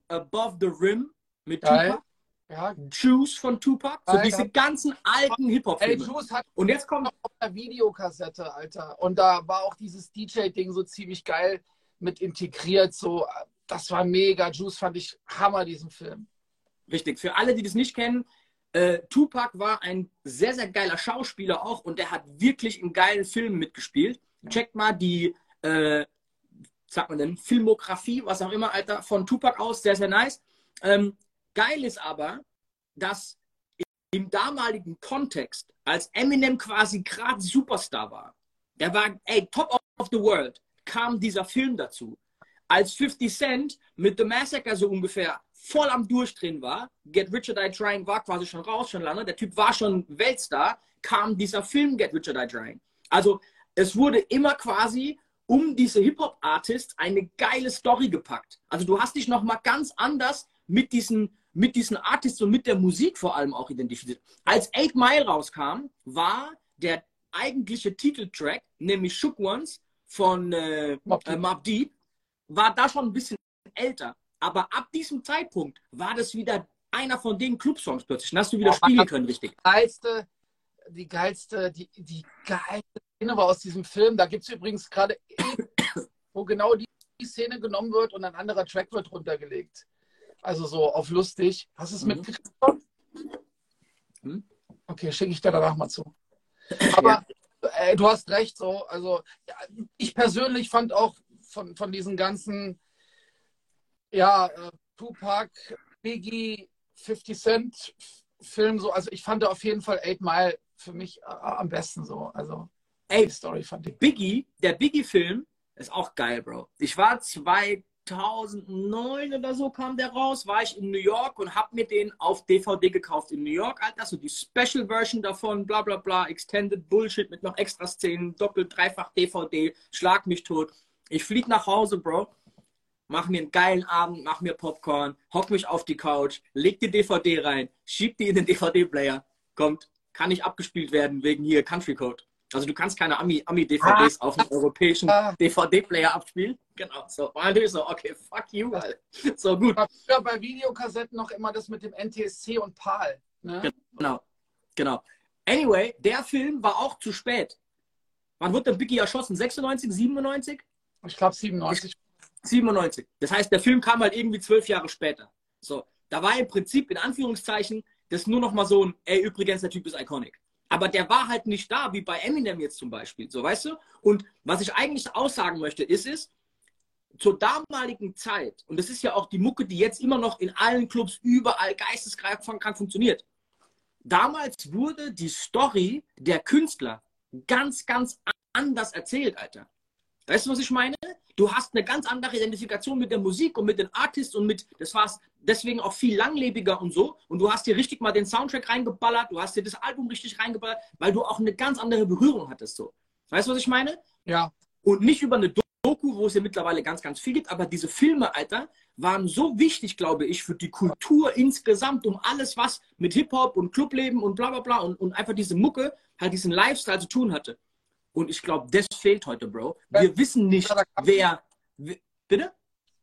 S1: Above the Rim mit. Tupac,
S2: Ja.
S1: Choose von Tupac, so
S2: Geil,
S1: diese ganzen alten
S2: Ey,
S1: Hip-Hop-Filme.
S2: Juice hat
S1: Und jetzt kommt,
S2: auf der Videokassette, Alter. Und da war auch dieses DJ-Ding so ziemlich geil mit integriert. So, das war mega. Juice fand ich Hammer, diesen Film.
S1: Richtig, für alle, die das nicht kennen, äh, Tupac war ein sehr, sehr geiler Schauspieler auch und der hat wirklich in geilen Filmen mitgespielt. Checkt mal die, äh, sagt man denn, Filmografie, was auch immer, Alter, von Tupac aus, sehr, sehr nice. Ähm, geil ist aber, dass im damaligen Kontext, als Eminem quasi gerade Superstar war, der war, ey, top of the world, kam dieser Film dazu. Als 50 Cent mit The Massacre so ungefähr voll am Durchdrehen war, Get Rich or Die Trying war quasi schon raus, schon lange, der Typ war schon Weltstar, kam dieser Film Get Rich or Die Trying. Also es wurde immer quasi um diese Hip-Hop-Artists eine geile Story gepackt. Also du hast dich nochmal ganz anders mit diesen, mit diesen Artists und mit der Musik vor allem auch identifiziert. Als Eight Mile rauskam, war der eigentliche Titeltrack, nämlich Shook Ones von äh,
S2: Mobb
S1: äh,
S2: Deep.
S1: Deep, war da schon ein bisschen älter. Aber ab diesem Zeitpunkt war das wieder einer von den Clubsongs plötzlich. Dann hast du wieder
S2: Oh,
S1: spielen können, richtig.
S2: geilste, die geilste, die, die geilste Szene war aus diesem Film. Da gibt es übrigens gerade, *coughs* wo genau die, die Szene genommen wird und ein anderer Track wird runtergelegt. Also so auf lustig. Hast du es
S1: Mhm.
S2: mitgekriegt?
S1: Mhm.
S2: Okay, schicke ich dir danach mal zu. *laughs* Aber äh, du hast recht, so. Also ja, ich persönlich fand auch von, von diesen ganzen, ja, äh, Tupac, Biggie, 50 Cent Film so, also ich fand auf jeden Fall Eight Mile für mich äh, am besten so. Also
S1: Ey,
S2: Story fand ich.
S1: Biggie, der Biggie-Film ist auch geil, Bro. Ich war 2009 oder so kam der raus, war ich in New York und hab mir den auf DVD gekauft in New York, Alter. So die Special Version davon, bla bla bla, Extended Bullshit mit noch extra Szenen, doppelt, dreifach DVD, schlag mich tot. Ich flieg nach Hause, Bro. Mach mir einen geilen Abend, mach mir Popcorn, hock mich auf die Couch, leg die DVD rein, schieb die in den DVD-Player. Kommt, kann nicht abgespielt werden wegen hier Country Code. Also du kannst keine Ami- Ami-DVDs auf einem europäischen
S2: Ah.
S1: DVD-Player abspielen. Genau, so. Und natürlich so, okay, fuck you, Alter. So gut,
S2: früher bei Videokassetten noch immer das mit dem NTSC und PAL. Ne?
S1: genau, genau. Anyway, der Film war auch zu spät. Wann wurde der Biggie erschossen? 96, 97?
S2: Ich glaube 97.
S1: 97. Das heißt, der Film kam halt irgendwie zwölf Jahre später. So, da war im Prinzip in Anführungszeichen das nur noch mal so ein, ey, übrigens, der Typ ist iconic. Aber der war halt nicht da, wie bei Eminem jetzt zum Beispiel, so weißt du? Und was ich eigentlich aussagen möchte, ist es, zur damaligen Zeit, und das ist ja auch die Mucke, die jetzt immer noch in allen Clubs überall geisteskrank funktioniert. Damals wurde die Story der Künstler ganz, ganz anders erzählt, Alter. Weißt du, was ich meine? Du hast eine ganz andere Identifikation mit der Musik und mit den Artists und mit, das war deswegen auch viel langlebiger und so. Und du hast dir richtig mal den Soundtrack reingeballert, du hast dir das Album richtig reingeballert, weil du auch eine ganz andere Berührung hattest, so. Weißt du, was ich meine?
S2: Ja.
S1: Und nicht über eine Doku, wo es ja mittlerweile ganz, ganz viel gibt, aber diese Filme, Alter, waren so wichtig, glaube ich, für die Kultur insgesamt, um alles, was mit Hip-Hop und Clubleben und bla bla bla und, und einfach diese Mucke, halt diesen Lifestyle zu tun hatte. Und ich glaube, das fehlt heute, Bro. Wir wissen nicht, wer. Bitte?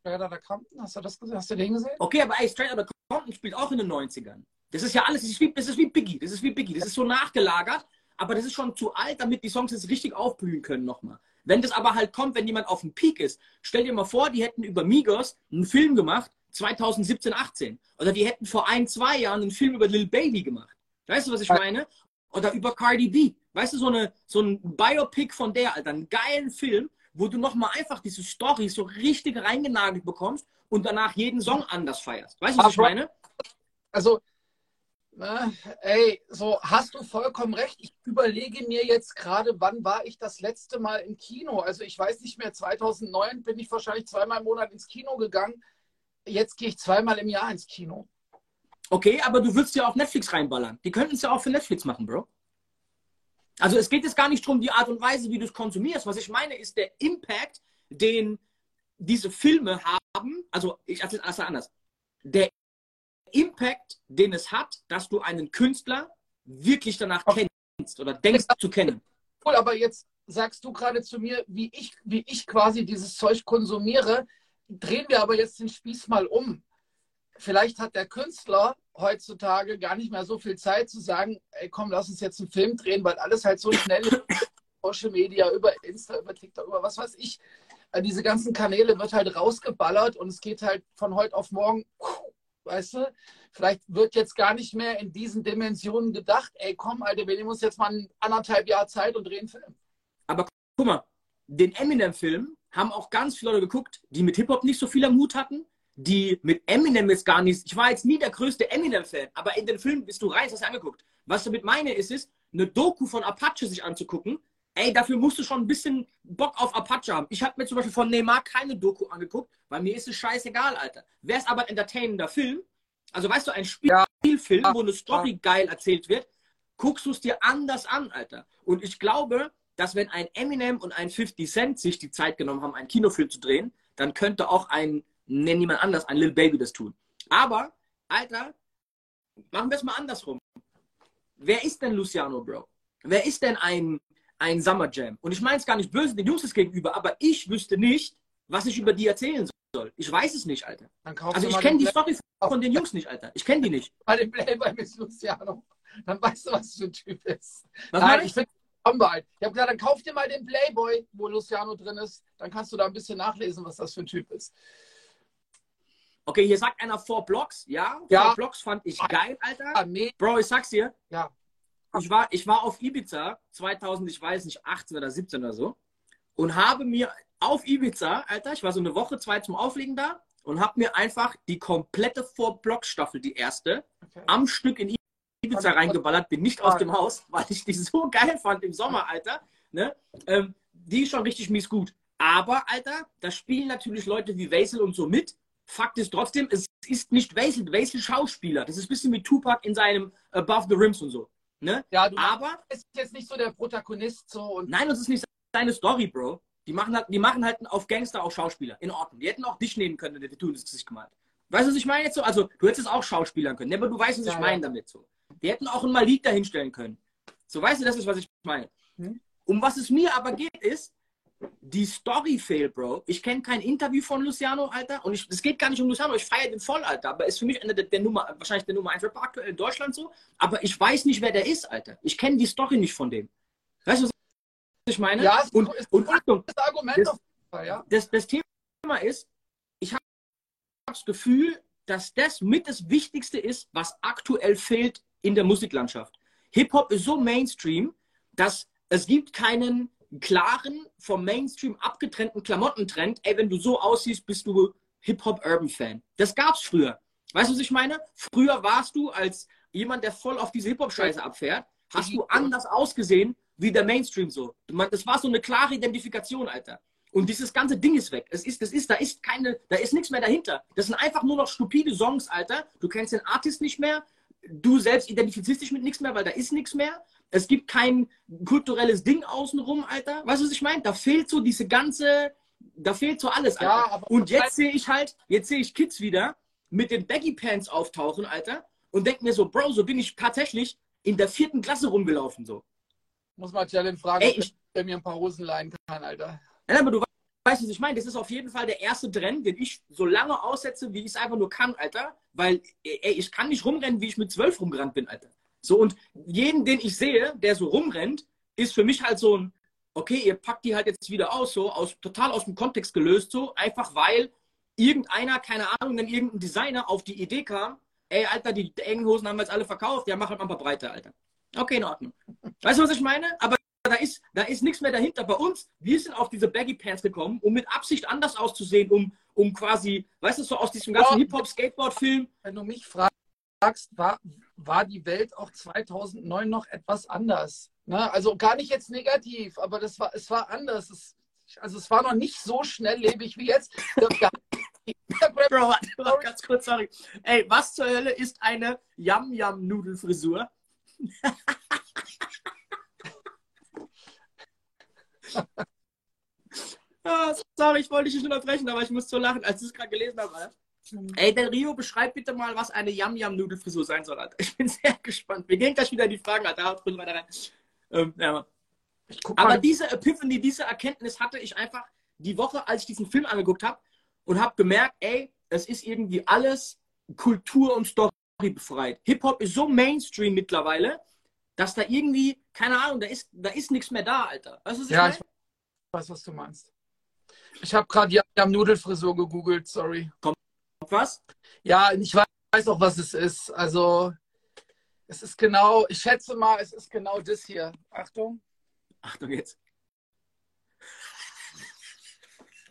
S2: Straight Outta Compton, hast du das gesehen? Hast du den gesehen?
S1: Okay, aber ey, Straight Outta Compton spielt auch in den 90ern. Das ist ja alles, das ist wie, das ist wie Biggie, das ist wie Biggie, das ist so nachgelagert, aber das ist schon zu alt, damit die Songs jetzt richtig aufblühen können nochmal. Wenn das aber halt kommt, wenn jemand auf dem Peak ist, stell dir mal vor, die hätten über Migos einen Film gemacht, 2017, 18. Oder die hätten vor ein, zwei Jahren einen Film über Lil Baby gemacht. Weißt du, was ich meine? Oder über Cardi B. Weißt du, so, eine, so ein Biopic von der, Alter, einen geilen Film, wo du nochmal einfach diese Story so richtig reingenagelt bekommst und danach jeden Song anders feierst. Weißt du, was ich meine?
S2: Also, na, ey, so hast du vollkommen recht. Ich überlege mir jetzt gerade, wann war ich das letzte Mal im Kino? Also ich weiß nicht mehr, 2009 bin ich wahrscheinlich zweimal im Monat ins Kino gegangen. Jetzt gehe ich zweimal im Jahr ins Kino.
S1: Okay, aber du würdest ja auf Netflix reinballern. Die könnten es ja auch für Netflix machen, Bro. Also es geht jetzt gar nicht darum, die Art und Weise, wie du es konsumierst. Was ich meine, ist der Impact, den diese Filme haben. Also ich erzähle es anders. Der Impact, den es hat, dass du einen Künstler wirklich danach okay. kennst oder denkst zu kennen.
S2: Cool, aber jetzt sagst du gerade zu mir, wie ich, wie ich quasi dieses Zeug konsumiere. Drehen wir aber jetzt den Spieß mal um vielleicht hat der Künstler heutzutage gar nicht mehr so viel Zeit zu sagen, ey komm, lass uns jetzt einen Film drehen, weil alles halt so schnell ist. *laughs* Social Media, über Insta, über TikTok, über was weiß ich. Äh, diese ganzen Kanäle wird halt rausgeballert und es geht halt von heute auf morgen, weißt du, vielleicht wird jetzt gar nicht mehr in diesen Dimensionen gedacht, ey komm, Alter, wir nehmen uns jetzt mal anderthalb Jahre Zeit und drehen Film.
S1: Aber guck mal, den Eminem-Film haben auch ganz viele Leute geguckt, die mit Hip-Hop nicht so viel am Mut hatten, die mit Eminem jetzt gar nicht, ich war jetzt nie der größte Eminem-Fan, aber in den Film bist du rein, hast du angeguckt. Was damit meine ist, ist, eine Doku von Apache sich anzugucken. Ey, dafür musst du schon ein bisschen Bock auf Apache haben. Ich habe mir zum Beispiel von Neymar keine Doku angeguckt, weil mir ist es scheißegal, Alter. Wäre es aber ein entertainender Film, also weißt du, ein Spielfilm, ja. wo eine Story geil erzählt wird, guckst du es dir anders an, Alter. Und ich glaube, dass wenn ein Eminem und ein 50 Cent sich die Zeit genommen haben, einen Kinofilm zu drehen, dann könnte auch ein nenn niemand anders, ein Lil Baby das tun. Aber, Alter, machen wir es mal andersrum. Wer ist denn Luciano, Bro? Wer ist denn ein, ein Summer Jam? Und ich meine es gar nicht böse den Jungs gegenüber, aber ich wüsste nicht, was ich über die erzählen soll. Ich weiß es nicht, Alter. Also ich kenne die Story von den Jungs nicht, Alter. Ich kenne die nicht. *laughs*
S2: Bei dem Playboy mit Luciano. Dann weißt du, was das für ein Typ ist. Was Nein, ich finde halt. Ich habe gesagt, dann kauf dir mal den Playboy, wo Luciano drin ist. Dann kannst du da ein bisschen nachlesen, was das für ein Typ ist.
S1: Okay, hier sagt einer Four Blocks. Ja, ja. Four Blocks fand ich geil, Alter. Bro, ich sag's dir.
S2: Ja.
S1: Ich war, ich war auf Ibiza 2000, ich weiß nicht, 18 oder 17 oder so. Und habe mir auf Ibiza, Alter, ich war so eine Woche, zwei zum Auflegen da und habe mir einfach die komplette Four Blocks Staffel, die erste, okay. am Stück in Ibiza reingeballert. Bin nicht aus dem Haus, *laughs* weil ich die so geil fand im Sommer, Alter. Ne? Ähm, die ist schon richtig mies gut. Aber, Alter, da spielen natürlich Leute wie Wesel und so mit. Fakt ist trotzdem, es ist nicht Wesel, Wesel Schauspieler. Das ist ein bisschen wie Tupac in seinem Above the Rims und so. Ne?
S2: Ja, du aber ist jetzt nicht so der Protagonist so. Und
S1: nein, das ist nicht seine Story, Bro. Die machen halt, die machen halt auf Gangster auch Schauspieler. In Ordnung. Die hätten auch dich nehmen können, wenn die ins Gesicht gemalt. Weißt du, was ich meine jetzt so? Also, du hättest es auch Schauspielern können. Aber du weißt, was ja, ich meine ja. damit so. Die hätten auch einen Malik dahinstellen können. So, weißt du, das ist, was ich meine. Hm? Um was es mir aber geht, ist, die Story fehlt, Bro. Ich kenne kein Interview von Luciano, Alter. Und es geht gar nicht um Luciano. Ich feiere den voll, Alter. Aber ist für mich einer der, der, Nummer, wahrscheinlich der Nummer 1 Rapper aktuell in Deutschland so. Aber ich weiß nicht, wer der ist, Alter. Ich kenne die Story nicht von dem. Weißt du, was ich meine?
S2: Ja,
S1: ist, und, ist und Achtung,
S2: das Argument das,
S1: Fall, ja. das, das Thema ist, ich habe das Gefühl, dass das mit das Wichtigste ist, was aktuell fehlt in der Musiklandschaft. Hip-Hop ist so Mainstream, dass es gibt keinen klaren, vom Mainstream abgetrennten Klamottentrend, ey, wenn du so aussiehst, bist du Hip-Hop-Urban-Fan. Das gab's früher. Weißt du, was ich meine? Früher warst du als jemand, der voll auf diese Hip-Hop-Scheiße abfährt, hast du anders ausgesehen wie der Mainstream so. Das war so eine klare Identifikation, Alter. Und dieses ganze Ding ist weg. Es ist, das ist, da ist keine, da ist nichts mehr dahinter. Das sind einfach nur noch stupide Songs, Alter. Du kennst den Artist nicht mehr. Du selbst identifizierst dich mit nichts mehr, weil da ist nichts mehr. Es gibt kein kulturelles Ding außenrum, Alter. Weißt du, was ich meine? Da fehlt so diese ganze, da fehlt so alles, Alter. Ja, und jetzt sehe ich halt, jetzt sehe ich Kids wieder mit den Baggy Pants auftauchen, Alter. Und denke mir so, Bro, so bin ich tatsächlich in der vierten Klasse rumgelaufen, so.
S2: Muss mal Jalen fragen, Ey, ich, ob er mir ein paar Hosen leihen kann, Alter.
S1: Ja, aber du weißt, was ich meine. Das ist auf jeden Fall der erste Trend, den ich so lange aussetze, wie ich es einfach nur kann, Alter. Weil, ey, ich kann nicht rumrennen, wie ich mit zwölf rumgerannt bin, Alter. So, und jeden, den ich sehe, der so rumrennt, ist für mich halt so ein, okay, ihr packt die halt jetzt wieder aus, so, aus, total aus dem Kontext gelöst, so, einfach weil irgendeiner, keine Ahnung, dann irgendein Designer auf die Idee kam, ey, Alter, die engen Hosen haben wir jetzt alle verkauft, ja, mach halt mal ein paar breite, Alter. Okay, in Ordnung. Weißt du, was ich meine? Aber da ist, da ist nichts mehr dahinter. Bei uns, wir sind auf diese Baggy Pants gekommen, um mit Absicht anders auszusehen, um, um quasi, weißt du, so aus diesem ganzen oh, Hip-Hop-Skateboard-Film.
S2: Wenn du mich fragst, war, war die Welt auch 2009 noch etwas anders. Ne? Also gar nicht jetzt negativ, aber das war, es war anders. Es, also es war noch nicht so schnelllebig wie jetzt. *laughs*
S1: Bro, ganz kurz, sorry. Ey, was zur Hölle ist eine Yam-Yam-Nudelfrisur? *laughs* ah, sorry, ich wollte dich nicht unterbrechen, aber ich muss so lachen, als ich es gerade gelesen habe. Alter. Mhm. Ey, der Rio, beschreib bitte mal, was eine Yam-Yam-Nudelfrisur sein soll, Alter. Ich bin *laughs* sehr gespannt. Wir gehen gleich wieder in die Fragen, Alter. Rein. Ähm, ja, aber diese Epiphany, diese Erkenntnis hatte ich einfach die Woche, als ich diesen Film angeguckt habe und habe gemerkt, ey, es ist irgendwie alles Kultur und Story befreit. Hip-Hop ist so Mainstream mittlerweile, dass da irgendwie, keine Ahnung, da ist, da ist nichts mehr da, Alter.
S2: Weißt du, ja, ich weiß, was du meinst. Ich habe gerade die Nudelfrisur gegoogelt, sorry.
S1: Kommt was?
S2: Ja, ich weiß auch, was es ist. Also, es ist genau, ich schätze mal, es ist genau das hier. Achtung.
S1: Achtung jetzt.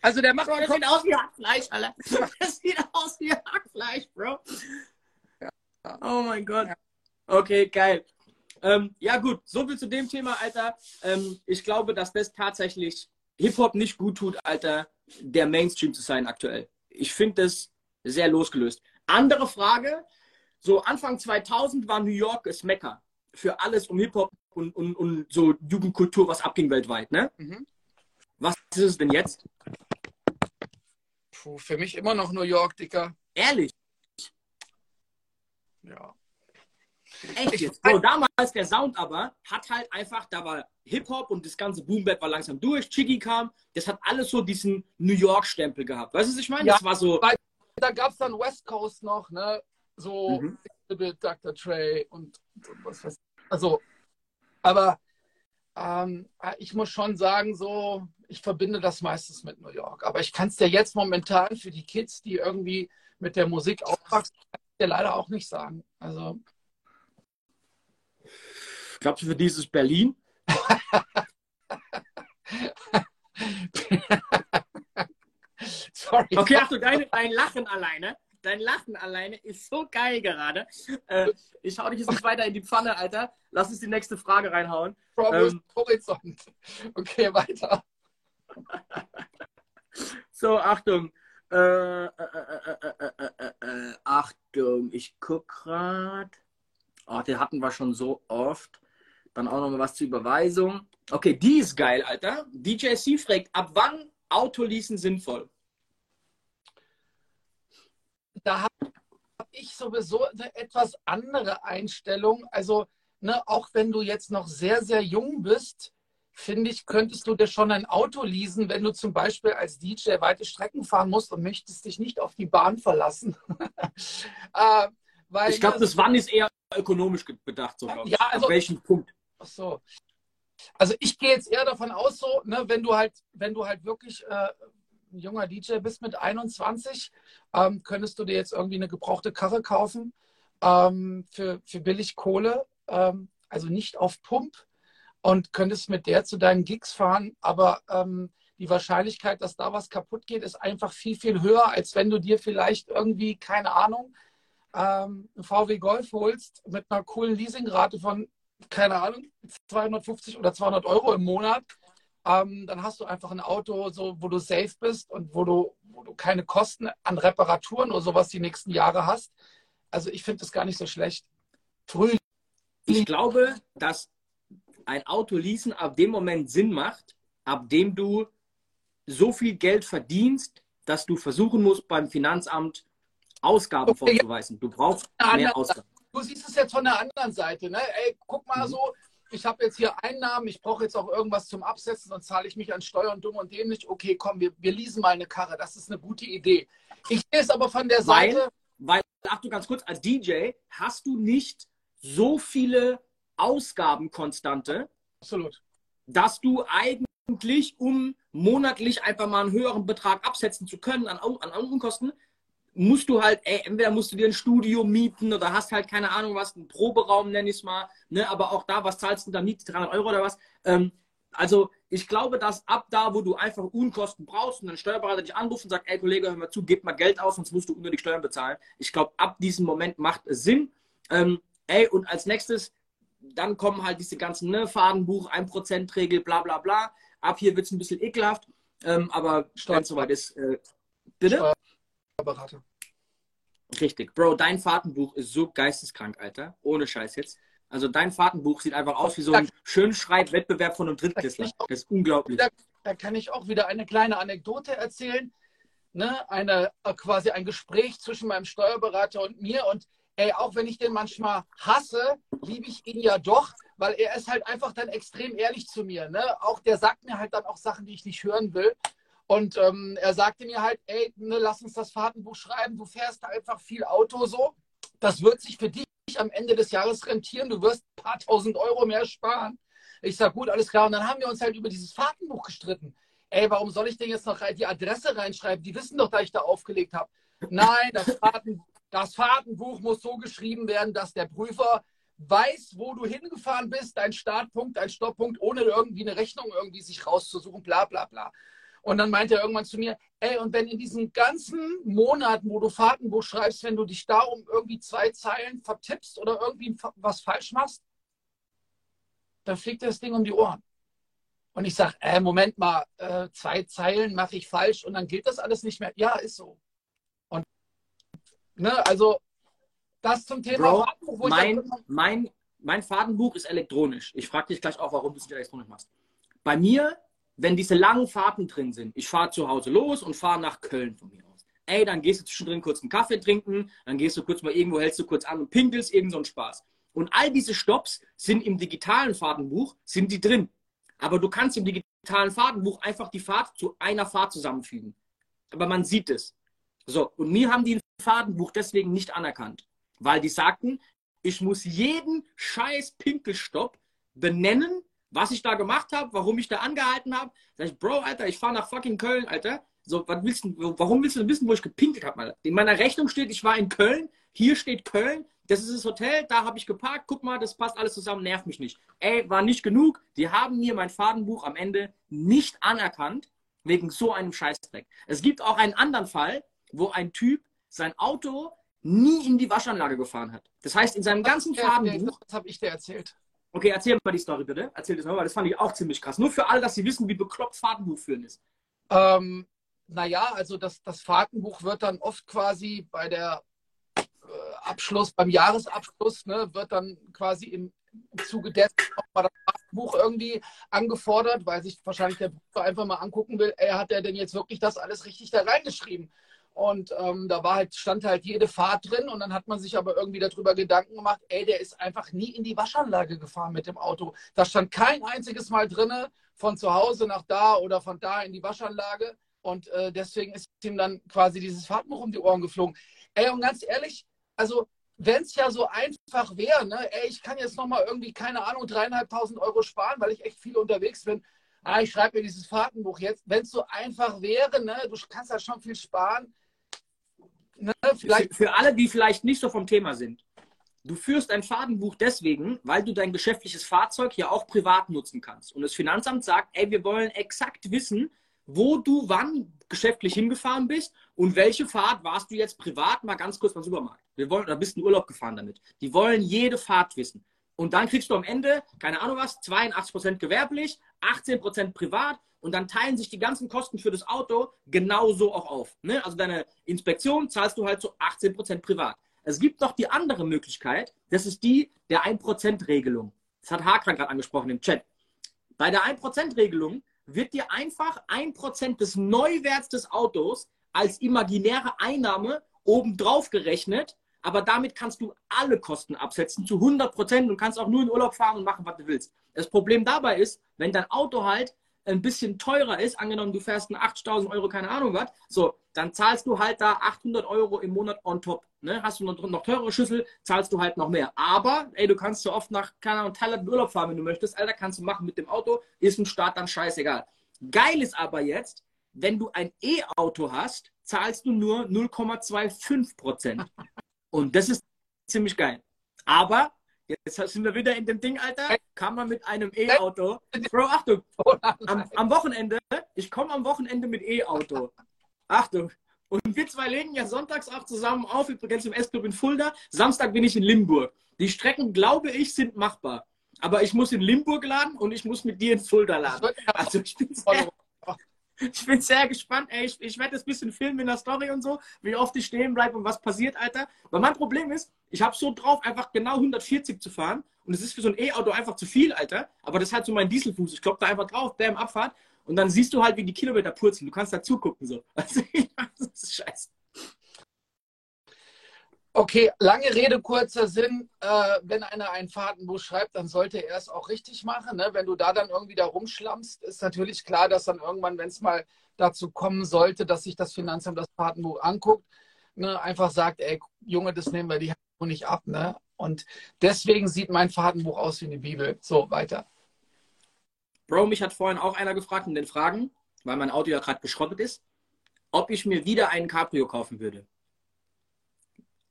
S2: Also der macht. Bro,
S1: das sieht aus wie Hackfleisch, Alter. *laughs* Das sieht aus wie Hackfleisch, Bro. Ja. Oh mein Gott. Okay, geil. Ähm, ja, gut, so viel zu dem Thema, Alter. Ähm, ich glaube, dass das tatsächlich Hip-Hop nicht gut tut, Alter, der Mainstream zu sein aktuell. Ich finde das sehr losgelöst. Andere Frage: So, Anfang 2000 war New York das Mekka für alles um Hip-Hop und, und, und so Jugendkultur, was abging weltweit, ne? Mhm. Was ist es denn jetzt?
S2: Puh, für mich immer noch New York, Dicker.
S1: Ehrlich?
S2: Ja.
S1: Echt jetzt? Bro, damals der Sound aber hat halt einfach, da war Hip-Hop und das ganze Boom-Bap war langsam durch, Chiggy kam, das hat alles so diesen New York-Stempel gehabt. Weißt du, was ich meine?
S2: Ja, das war so. Da gab es dann West Coast noch, ne? So mhm. Dr. Trey und, und was weiß ich. Also, aber ähm, ich muss schon sagen, so, ich verbinde das meistens mit New York. Aber ich kann es dir jetzt momentan für die Kids, die irgendwie mit der Musik aufwachsen, dir leider auch nicht sagen. Also.
S1: Glaubst du für dieses Berlin? *laughs* Sorry. Okay, Achtung, dein, dein Lachen alleine. Dein Lachen alleine ist so geil gerade. Äh, ich hau dich jetzt nicht weiter in die Pfanne, Alter. Lass uns die nächste Frage reinhauen.
S2: Ähm, Horizont. Okay, weiter.
S1: so, Achtung. Äh, äh, Achtung, ich guck grad. Oh, den hatten wir schon so oft. Dann auch noch mal was zur Überweisung. Okay, die ist geil, Alter. DJ C fragt, ab wann Autoleasen sinnvoll?
S2: Da habe ich sowieso eine etwas andere Einstellung. Also, ne, auch wenn du jetzt noch sehr, sehr jung bist, finde ich, könntest du dir schon ein Auto leasen, wenn du zum Beispiel als DJ weite Strecken fahren musst und möchtest dich nicht auf die Bahn verlassen. *laughs*
S1: äh, weil, ich glaube, das Wann ist eher ökonomisch bedacht, so
S2: ja, also,
S1: Auf welchem Punkt?
S2: Ach so. Also ich gehe jetzt eher davon aus, so, ne, wenn du halt, wenn du halt wirklich äh, ein junger DJ bist mit 21, ähm, könntest du dir jetzt irgendwie eine gebrauchte Karre kaufen ähm, für, für billig Kohle, ähm, also nicht auf Pump. und könntest mit der zu deinen Gigs fahren, aber ähm, die Wahrscheinlichkeit, dass da was kaputt geht, ist einfach viel, viel höher, als wenn du dir vielleicht irgendwie, keine Ahnung, ähm, einen VW Golf holst mit einer coolen Leasingrate von, keine Ahnung, 250 oder 200 Euro im Monat. Ähm, dann hast du einfach ein Auto, so, wo du safe bist und wo du, wo du keine Kosten an Reparaturen oder sowas die nächsten Jahre hast. Also ich finde das gar nicht so schlecht.
S1: Früh. Ich glaube, dass ein Auto leasen ab dem Moment Sinn macht, ab dem du so viel Geld verdienst, dass du versuchen musst, beim Finanzamt Ausgaben okay, vorzuweisen. Du brauchst mehr Ausgaben.
S2: Du siehst es jetzt von der anderen Seite. Ne? Ey, guck mal mhm. so, ich habe jetzt hier Einnahmen, ich brauche jetzt auch irgendwas zum Absetzen, sonst zahle ich mich an Steuern dumm und dämlich. Okay, komm, wir, wir leasen mal eine Karre. Das ist eine gute Idee. Ich sehe es aber von der Seite.
S1: Weil, ach du ganz kurz, als DJ hast du nicht so viele Ausgabenkonstante,
S2: Absolut.
S1: dass du eigentlich, um monatlich einfach mal einen höheren Betrag absetzen zu können an, an Unkosten, musst du halt, ey, entweder musst du dir ein Studio mieten oder hast halt keine Ahnung was, einen Proberaum nenne ich es mal, ne, aber auch da, was zahlst du da Miete, 300 Euro oder was? Ähm, also ich glaube, dass ab da, wo du einfach Unkosten brauchst und ein Steuerberater dich anruft und sagt, ey Kollege, hör mal zu, gib mal Geld aus, sonst musst du unnötig Steuern bezahlen. Ich glaube, ab diesem Moment macht es Sinn. Ähm, ey, und als nächstes, dann kommen halt diese ganzen ne, Fadenbuch, 1%-Regel, bla bla bla. Ab hier wird es ein bisschen ekelhaft, ähm, aber es soweit ist, äh, bitte? Steuerberater. Richtig. Bro, dein Fahrtenbuch ist so geisteskrank, Alter. Ohne Scheiß jetzt. Also dein Fahrtenbuch sieht einfach aus wie so ein Schönschreibwettbewerb von einem Drittklässler. Das ist unglaublich.
S2: Da, da, kann ich auch wieder eine kleine Anekdote erzählen. Ne? Eine, äh, quasi ein Gespräch zwischen meinem Steuerberater und mir. Und ey, auch wenn ich den manchmal hasse, liebe ich ihn ja doch, weil er ist halt einfach dann extrem ehrlich zu mir. Ne? Auch der sagt mir halt dann auch Sachen, die ich nicht hören will. Und ähm, er sagte mir halt, ey, ne, lass uns das Fahrtenbuch schreiben, du fährst einfach viel Auto so. Das wird sich für dich am Ende des Jahres rentieren, du wirst ein paar tausend Euro mehr sparen. Ich sag, gut, alles klar. Und dann haben wir uns halt über dieses Fahrtenbuch gestritten. Ey, warum soll ich denn jetzt noch die Adresse reinschreiben? Die wissen doch, dass ich da aufgelegt habe. Nein, das, Fahrten, das Fahrtenbuch muss so geschrieben werden, dass der Prüfer weiß, wo du hingefahren bist, dein Startpunkt, dein Stopppunkt, ohne irgendwie eine Rechnung irgendwie sich rauszusuchen, bla bla bla. Und dann meinte er irgendwann zu mir, ey, und wenn in diesen ganzen Monaten, wo du Fahrtenbuch schreibst, wenn du dich da um irgendwie zwei Zeilen vertippst oder irgendwie was falsch machst, dann fliegt das Ding um die Ohren. Und ich sage, äh, Moment mal, äh, zwei Zeilen mache ich falsch und dann gilt das alles nicht mehr. Ja, ist so. Und ne, also das zum Thema
S1: Bro, Fahrtenbuch. Wo mein, ich mein, mein Fahrtenbuch ist elektronisch. Ich frage dich gleich auch, warum du es nicht elektronisch machst. Bei mir wenn diese langen Fahrten drin sind, ich fahre zu Hause los und fahre nach Köln von mir aus. Ey, dann gehst du zwischendrin kurz einen Kaffee trinken, dann gehst du kurz mal irgendwo, hältst du kurz an und pinkelst, irgend so ein Spaß. Und all diese Stops sind im digitalen Fahrtenbuch, sind die drin. Aber du kannst im digitalen Fahrtenbuch einfach die Fahrt zu einer Fahrt zusammenfügen. Aber man sieht es. So, und mir haben die ein Fahrtenbuch deswegen nicht anerkannt, weil die sagten, ich muss jeden scheiß Pinkelstopp benennen was ich da gemacht habe, warum ich da angehalten habe. Sag ich, Bro, Alter, ich fahre nach fucking Köln, Alter. So, was willst du, warum willst du wissen, wo ich gepinkelt habe, In meiner Rechnung steht, ich war in Köln, hier steht Köln, das ist das Hotel, da habe ich geparkt, guck mal, das passt alles zusammen, nervt mich nicht. Ey, war nicht genug. Die haben mir mein Fadenbuch am Ende nicht anerkannt, wegen so einem Scheißdreck. Es gibt auch einen anderen Fall, wo ein Typ sein Auto nie in die Waschanlage gefahren hat. Das heißt, in seinem ganzen Fadenbuch.
S2: Das habe ich dir erzählt.
S1: Okay, erzähl mal die Story bitte. Erzähl das mal, weil das fand ich auch ziemlich krass. Nur für alle, dass sie wissen, wie bekloppt Fahrtenbuch führen ist.
S2: Ähm, naja, also das, das Fahrtenbuch wird dann oft quasi bei der äh, Abschluss, beim Jahresabschluss, ne, wird dann quasi im, Zuge dessen nochmal das Fahrtenbuch irgendwie angefordert, weil sich wahrscheinlich der Prüfer einfach mal angucken will, ey, hat er denn jetzt wirklich das alles richtig da reingeschrieben? Und ähm, da war halt, stand halt jede Fahrt drin und dann hat man sich aber irgendwie darüber Gedanken gemacht, ey, der ist einfach nie in die Waschanlage gefahren mit dem Auto. Da stand kein einziges Mal drinne von zu Hause nach da oder von da in die Waschanlage. Und äh, deswegen ist ihm dann quasi dieses Fahrtbuch um die Ohren geflogen. Ey, und ganz ehrlich, also wenn es ja so einfach wäre, ne, ey, ich kann jetzt nochmal irgendwie, keine Ahnung, dreieinhalbtausend Euro sparen, weil ich echt viel unterwegs bin. Ah, ich schreibe mir dieses Fahrtenbuch jetzt. Wenn es so einfach wäre, ne, du kannst ja schon viel sparen,
S1: Ne, für, für alle, die vielleicht nicht so vom Thema sind. Du führst ein Fahrtenbuch deswegen, weil du dein geschäftliches Fahrzeug ja auch privat nutzen kannst. Und das Finanzamt sagt, ey, wir wollen exakt wissen, wo du wann geschäftlich hingefahren bist und welche Fahrt warst du jetzt privat mal ganz kurz beim Supermarkt. Wir wollen, oder bist du in Urlaub gefahren damit. Die wollen jede Fahrt wissen. Und dann kriegst du am Ende, keine Ahnung was, 82% gewerblich, 18% privat und dann teilen sich die ganzen Kosten für das Auto genauso auch auf. Ne? Also deine Inspektion zahlst du halt zu 18% privat. Es gibt noch die andere Möglichkeit, das ist die der 1%-Regelung. Das hat Hakran gerade angesprochen im Chat. Bei der 1%-Regelung wird dir einfach 1% des Neuwerts des Autos als imaginäre Einnahme obendrauf gerechnet aber damit kannst du alle Kosten absetzen zu 100 Prozent und kannst auch nur in Urlaub fahren und machen, was du willst. Das Problem dabei ist, wenn dein Auto halt ein bisschen teurer ist, angenommen du fährst ein 80.000 Euro, keine Ahnung was, so, dann zahlst du halt da 800 Euro im Monat on top. Ne? Hast du noch, noch teurere Schüssel, zahlst du halt noch mehr. Aber, ey, du kannst so oft nach, keine Ahnung, Thailand Urlaub fahren, wenn du möchtest. Alter, kannst du machen mit dem Auto, ist ein Start dann scheißegal. Geil ist aber jetzt, wenn du ein E-Auto hast, zahlst du nur 0,25 Prozent. Und das ist ziemlich geil. Aber jetzt sind wir wieder in dem Ding, Alter. Kann man mit einem E-Auto. Bro, Achtung. Am, am Wochenende, ich komme am Wochenende mit E-Auto. Achtung. Und wir zwei legen ja sonntags auch zusammen auf, übrigens im S-Club in Fulda. Samstag bin ich in Limburg. Die Strecken, glaube ich, sind machbar. Aber ich muss in Limburg laden und ich muss mit dir in Fulda laden. Also ich bin sehr, ich bin sehr gespannt. Ey, ich, ich werde das bisschen filmen in der Story und so, wie oft ich stehen bleibe und was passiert, Alter. Weil mein Problem ist, ich habe so drauf, einfach genau 140 zu fahren. Und es ist für so ein E-Auto einfach zu viel, Alter. Aber das ist halt so mein Dieselfuß. Ich klopp da einfach drauf, bam, Abfahrt. Und dann siehst du halt, wie die Kilometer purzeln. Du kannst da zugucken, so. *laughs* Also, das ist scheiße.
S2: Okay, lange Rede, kurzer Sinn. Äh, wenn einer ein Fahrtenbuch schreibt, dann sollte er es auch richtig machen. Ne? Wenn du da dann irgendwie da rumschlammst, ist natürlich klar, dass dann irgendwann, wenn es mal dazu kommen sollte, dass sich das Finanzamt das Fahrtenbuch anguckt, ne, einfach sagt, ey, Junge, das nehmen wir die Hand nicht ab. Ne? Und deswegen sieht mein Fahrtenbuch aus wie eine Bibel. So, weiter.
S1: Bro, mich hat vorhin auch einer gefragt in den Fragen, weil mein Auto ja gerade geschrottet ist, ob ich mir wieder einen Cabrio kaufen würde.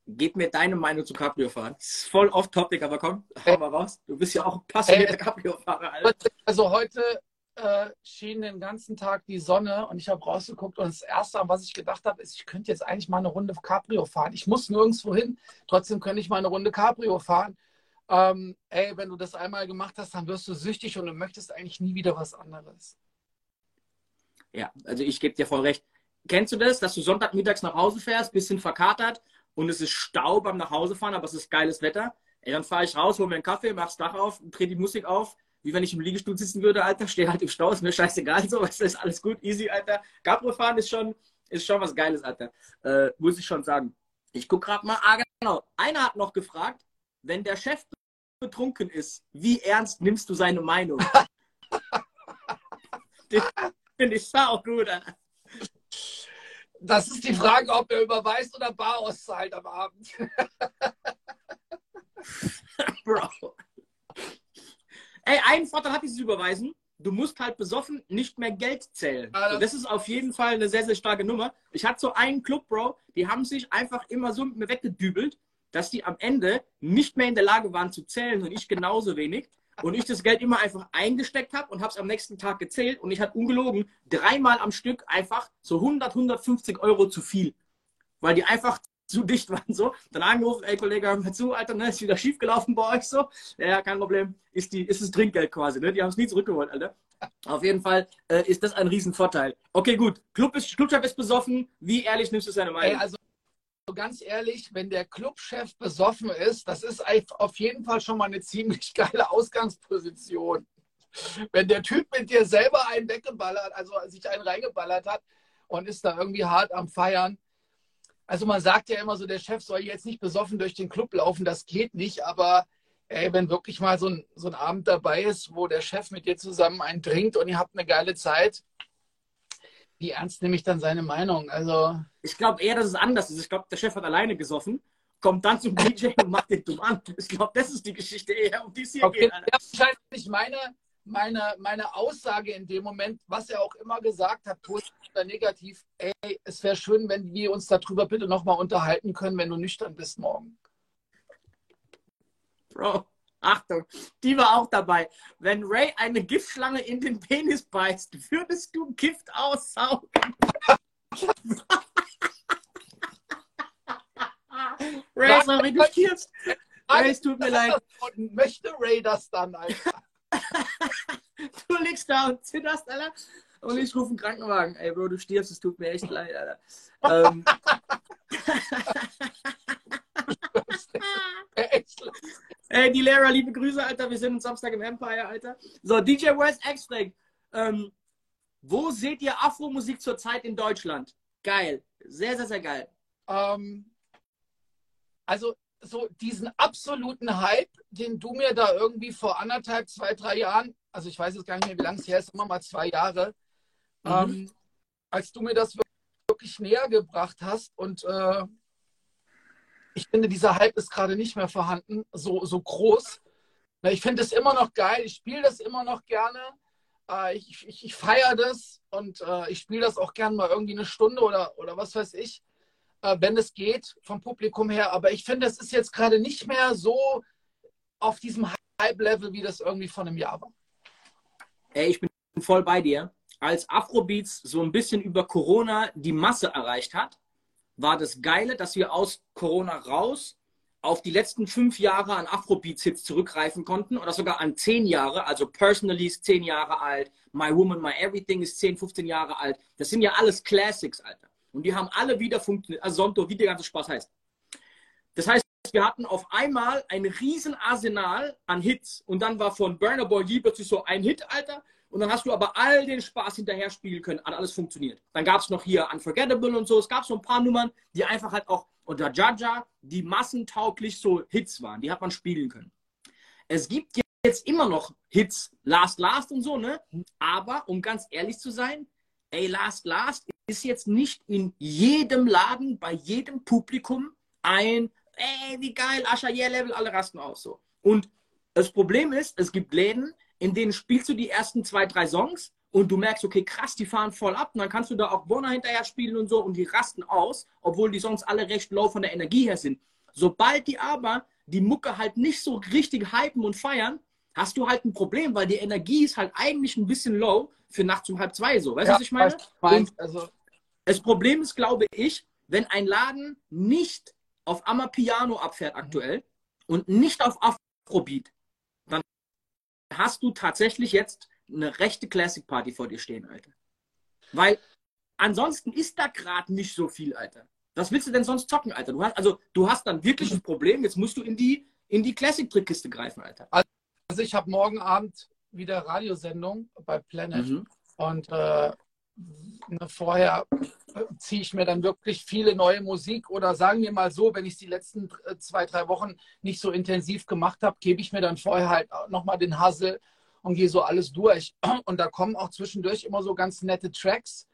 S1: Gib mir deine Meinung zu Cabrio-Fahren. Das ist voll off-topic, aber komm, hau mal raus. Du bist ja auch passionierter Cabrio-Fahrer,
S2: Also heute äh, schien den ganzen Tag die Sonne und ich habe rausgeguckt und das Erste, an was ich gedacht habe, ist, ich könnte jetzt eigentlich mal eine Runde Cabrio fahren. Ich muss nirgendwo hin, trotzdem könnte ich mal eine Runde Cabrio fahren. Ähm, ey, wenn du das einmal gemacht hast, dann wirst du süchtig und du möchtest eigentlich nie wieder was anderes.
S1: Ja, also ich gebe dir voll recht. Kennst du das, dass du Sonntagmittags nach Hause fährst, bisschen verkatert und es ist Stau beim Nachhausefahren, aber es ist geiles Wetter. Ey, dann fahre ich raus, hole mir einen Kaffee, mach's Dach auf, drehe die Musik auf, wie wenn ich im Liegestuhl sitzen würde, Alter, stehe halt im Stau, ist mir scheißegal, *laughs* so, es ist alles gut, easy, Alter. Cabrio fahren ist schon, ist schon was Geiles, Alter. Äh, muss ich schon sagen. Ich gucke gerade mal, ah, genau. Einer hat noch gefragt, wenn der Chef betrunken ist, wie ernst nimmst du seine Meinung? *laughs* Finde ich auch gut, Alter.
S2: Das ist die Frage, ob er überweist oder bar auszahlt am Abend. *laughs*
S1: Bro. Ey, einen Vorteil hat dieses Überweisen. Du musst halt besoffen nicht mehr Geld zählen. Also das ist auf jeden Fall eine sehr, sehr starke Nummer. Ich hatte so einen Club, Bro, die haben sich einfach immer so mit mir weggedübelt, dass die am Ende nicht mehr in der Lage waren zu zählen und ich genauso wenig und ich das Geld immer einfach eingesteckt habe und habe es am nächsten Tag gezählt und ich hatte ungelogen dreimal am Stück einfach so 100, 150 Euro zu viel, weil die einfach zu dicht waren so. Dann angerufen, ey Kollege, hör zu, Alter, ne, ist wieder schief gelaufen bei euch so. Ja, kein Problem, ist, die, ist das Trinkgeld quasi, ne? Die haben es nie zurückgeholt, Alter. Auf jeden Fall äh, ist das ein Riesenvorteil. Okay, gut. Club ist, Clubchef ist besoffen. Wie ehrlich nimmst du seine Meinung? Ey,
S2: also ganz ehrlich, wenn der Clubchef besoffen ist, das ist auf jeden Fall schon mal eine ziemlich *laughs* geile Ausgangsposition. Wenn der Typ mit dir selber einen weggeballert, also sich einen reingeballert hat und ist da irgendwie hart am Feiern. Also man sagt ja immer so, der Chef soll jetzt nicht besoffen durch den Club laufen, das geht nicht, aber ey, wenn wirklich mal so ein, so ein Abend dabei ist, wo der Chef mit dir zusammen einen trinkt und ihr habt eine geile Zeit, wie ernst nehme ich dann seine Meinung? Also
S1: ich glaube eher, dass es anders ist. Ich glaube, der Chef hat alleine gesoffen, kommt dann zum DJ *laughs* und macht den dumm an. Ich glaube, das ist die Geschichte eher, um die es hier okay. geht. Ja,
S2: wahrscheinlich meine, meine, meine Aussage in dem Moment, was er auch immer gesagt hat, positiv oder negativ, ey, es wäre schön, wenn wir uns darüber bitte nochmal unterhalten können, wenn du nüchtern bist morgen.
S1: Bro, Achtung, die war auch dabei. Wenn Ray eine Giftschlange in den Penis beißt, würdest du Gift aussaugen? *laughs* Ray, sorry, du stirbst. Ray, es tut mir leid.
S2: Und möchte Ray das dann, Alter? *laughs*
S1: du liegst da und zitterst, Alter. Und ich rufe einen Krankenwagen. Ey, Bro, du stirbst, es tut mir echt leid, Alter. Ähm. *laughs* Ey, die Lehrer, liebe Grüße, Alter. Wir sind Samstag im Empire, Alter. So, DJ West X ähm, wo seht ihr Afro-Musik zurzeit in Deutschland? Geil. Sehr, sehr, sehr geil.
S2: Ähm, also, so diesen absoluten Hype, den du mir da irgendwie vor anderthalb, zwei, drei Jahren, also ich weiß jetzt gar nicht mehr, wie lange es her ist, immer mal zwei Jahre, mhm. ähm, als du mir das wirklich näher gebracht hast und äh, ich finde, dieser Hype ist gerade nicht mehr vorhanden, so, so groß. Ich finde es immer noch geil, ich spiele das immer noch gerne, äh, ich, ich, ich feiere das und äh, ich spiele das auch gerne mal irgendwie eine Stunde oder, oder was weiß ich äh, wenn es geht, vom Publikum her. Aber ich finde, es ist jetzt gerade nicht mehr so auf diesem Hype-Level, wie das irgendwie vor einem Jahr war.
S1: Ey, ich bin voll bei dir. Als Afrobeats so ein bisschen über Corona die Masse erreicht hat, war das Geile, dass wir aus Corona raus auf die letzten fünf Jahre an Afrobeats-Hits zurückgreifen konnten oder sogar an zehn Jahre. Also Personally ist zehn Jahre alt, My Woman, My Everything ist zehn, 15 Jahre alt. Das sind ja alles Classics, Alter. Und die haben alle wieder funktioniert. Also Sonntag, wie der ganze Spaß heißt. Das heißt, wir hatten auf einmal ein riesen Arsenal an Hits. Und dann war von Burner Boy Lee plötzlich so ein Hit, Alter. Und dann hast du aber all den Spaß hinterher spielen können. Hat alles funktioniert. Dann gab es noch hier Unforgettable und so. Es gab so ein paar Nummern, die einfach halt auch unter Jaja, die massentauglich so Hits waren. Die hat man spielen können. Es gibt jetzt immer noch Hits, Last Last und so, ne? Aber um ganz ehrlich zu sein, ey, Last Last ist jetzt nicht in jedem Laden, bei jedem Publikum ein, ey, wie geil, Ascher, yeah, Level, alle rasten aus so. Und das Problem ist, es gibt Läden, in denen spielst du die ersten zwei, drei Songs und du merkst, okay, krass, die fahren voll ab und dann kannst du da auch Bonner hinterher spielen und so und die rasten aus, obwohl die Songs alle recht low von der Energie her sind. Sobald die aber die Mucke halt nicht so richtig hypen und feiern, hast du halt ein Problem, weil die Energie ist halt eigentlich ein bisschen low für nachts um halb zwei so. Weißt du, ja, was ich meine? Und also das Problem ist, glaube ich, wenn ein Laden nicht auf Amapiano abfährt aktuell und nicht auf Afrobeat, hast du tatsächlich jetzt eine rechte Classic Party vor dir stehen, Alter. Weil ansonsten ist da gerade nicht so viel, Alter. Was willst du denn sonst zocken, Alter? Du hast, also, du hast dann wirklich ein Problem. Jetzt musst du in die, in die Classic-Trickkiste greifen, Alter.
S2: Also, ich habe morgen Abend wieder Radiosendung bei Planet. Mhm. Und äh, Ne, vorher ziehe ich mir dann wirklich viele neue Musik oder sagen wir mal so, wenn ich es die letzten äh, zwei, drei Wochen nicht so intensiv gemacht habe, gebe ich mir dann vorher halt nochmal den Hassel und gehe so alles durch. *clears throat* Und da kommen auch zwischendurch immer so ganz nette Tracks,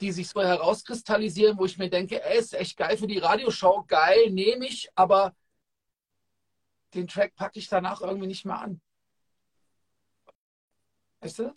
S2: die sich so herauskristallisieren, wo ich mir denke, ey, ist echt geil für die Radioshow, geil, nehme ich, aber den Track packe ich danach irgendwie nicht mehr an.
S1: Weißt du?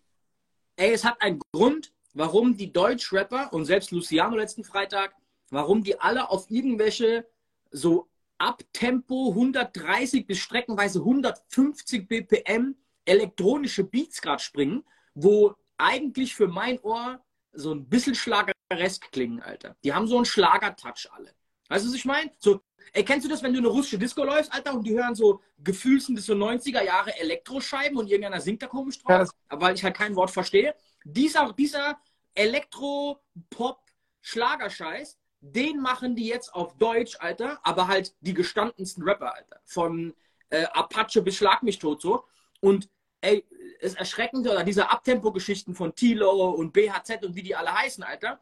S1: Ey, es hat einen Grund, warum die Deutschrapper und selbst Luciano letzten Freitag, warum die alle auf irgendwelche so ab Tempo 130 bis streckenweise 150 BPM elektronische Beats gerade springen, wo eigentlich für mein Ohr so ein bisschen schlageresk klingen, Alter. Die haben so einen Schlagertouch alle. Weißt du, was ich meine? So, ey, kennst du das, wenn du eine russische Disco läufst, Alter, und die hören so gefühlsen das so 90er Jahre Elektroscheiben und irgendeiner singt da komisch drauf, ja, weil ich halt kein Wort verstehe. Dieser, dieser Elektro-Pop-Schlagerscheiß, den machen die jetzt auf Deutsch, Alter, aber halt die gestandensten Rapper, Alter. Von äh, Apache bis Schlag mich tot so. Und ey, es erschreckend, oder diese Abtempo-Geschichten von Tilo und BHZ und wie die alle heißen, Alter,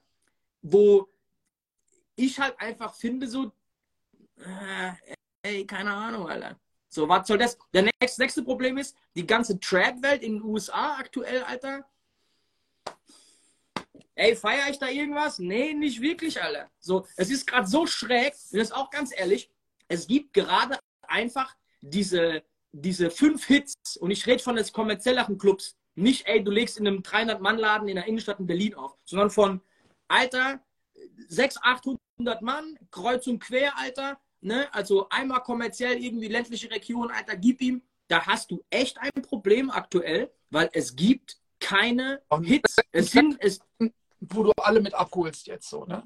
S1: wo ich halt einfach finde, so, äh, ey, keine Ahnung, Alter. So, was soll das? Der nächste, nächste Problem ist, die ganze Trap-Welt in den USA aktuell, Alter, Ey, feiere ich da irgendwas? Nee, nicht wirklich, Alter. So, es ist gerade so schräg, und das ist auch ganz ehrlich, es gibt gerade einfach diese, diese fünf Hits, und ich rede von des kommerzielleren Clubs, nicht, ey, du legst in einem 300-Mann-Laden in der Innenstadt in Berlin auf, sondern von, Alter, 600, 800 Mann, kreuz und quer, Alter, ne, also einmal kommerziell irgendwie ländliche Region, Alter, gib ihm, da hast du echt ein Problem aktuell, weil es gibt keine Hits. Es sind, es,
S2: wo du alle mit abholst jetzt so, ne?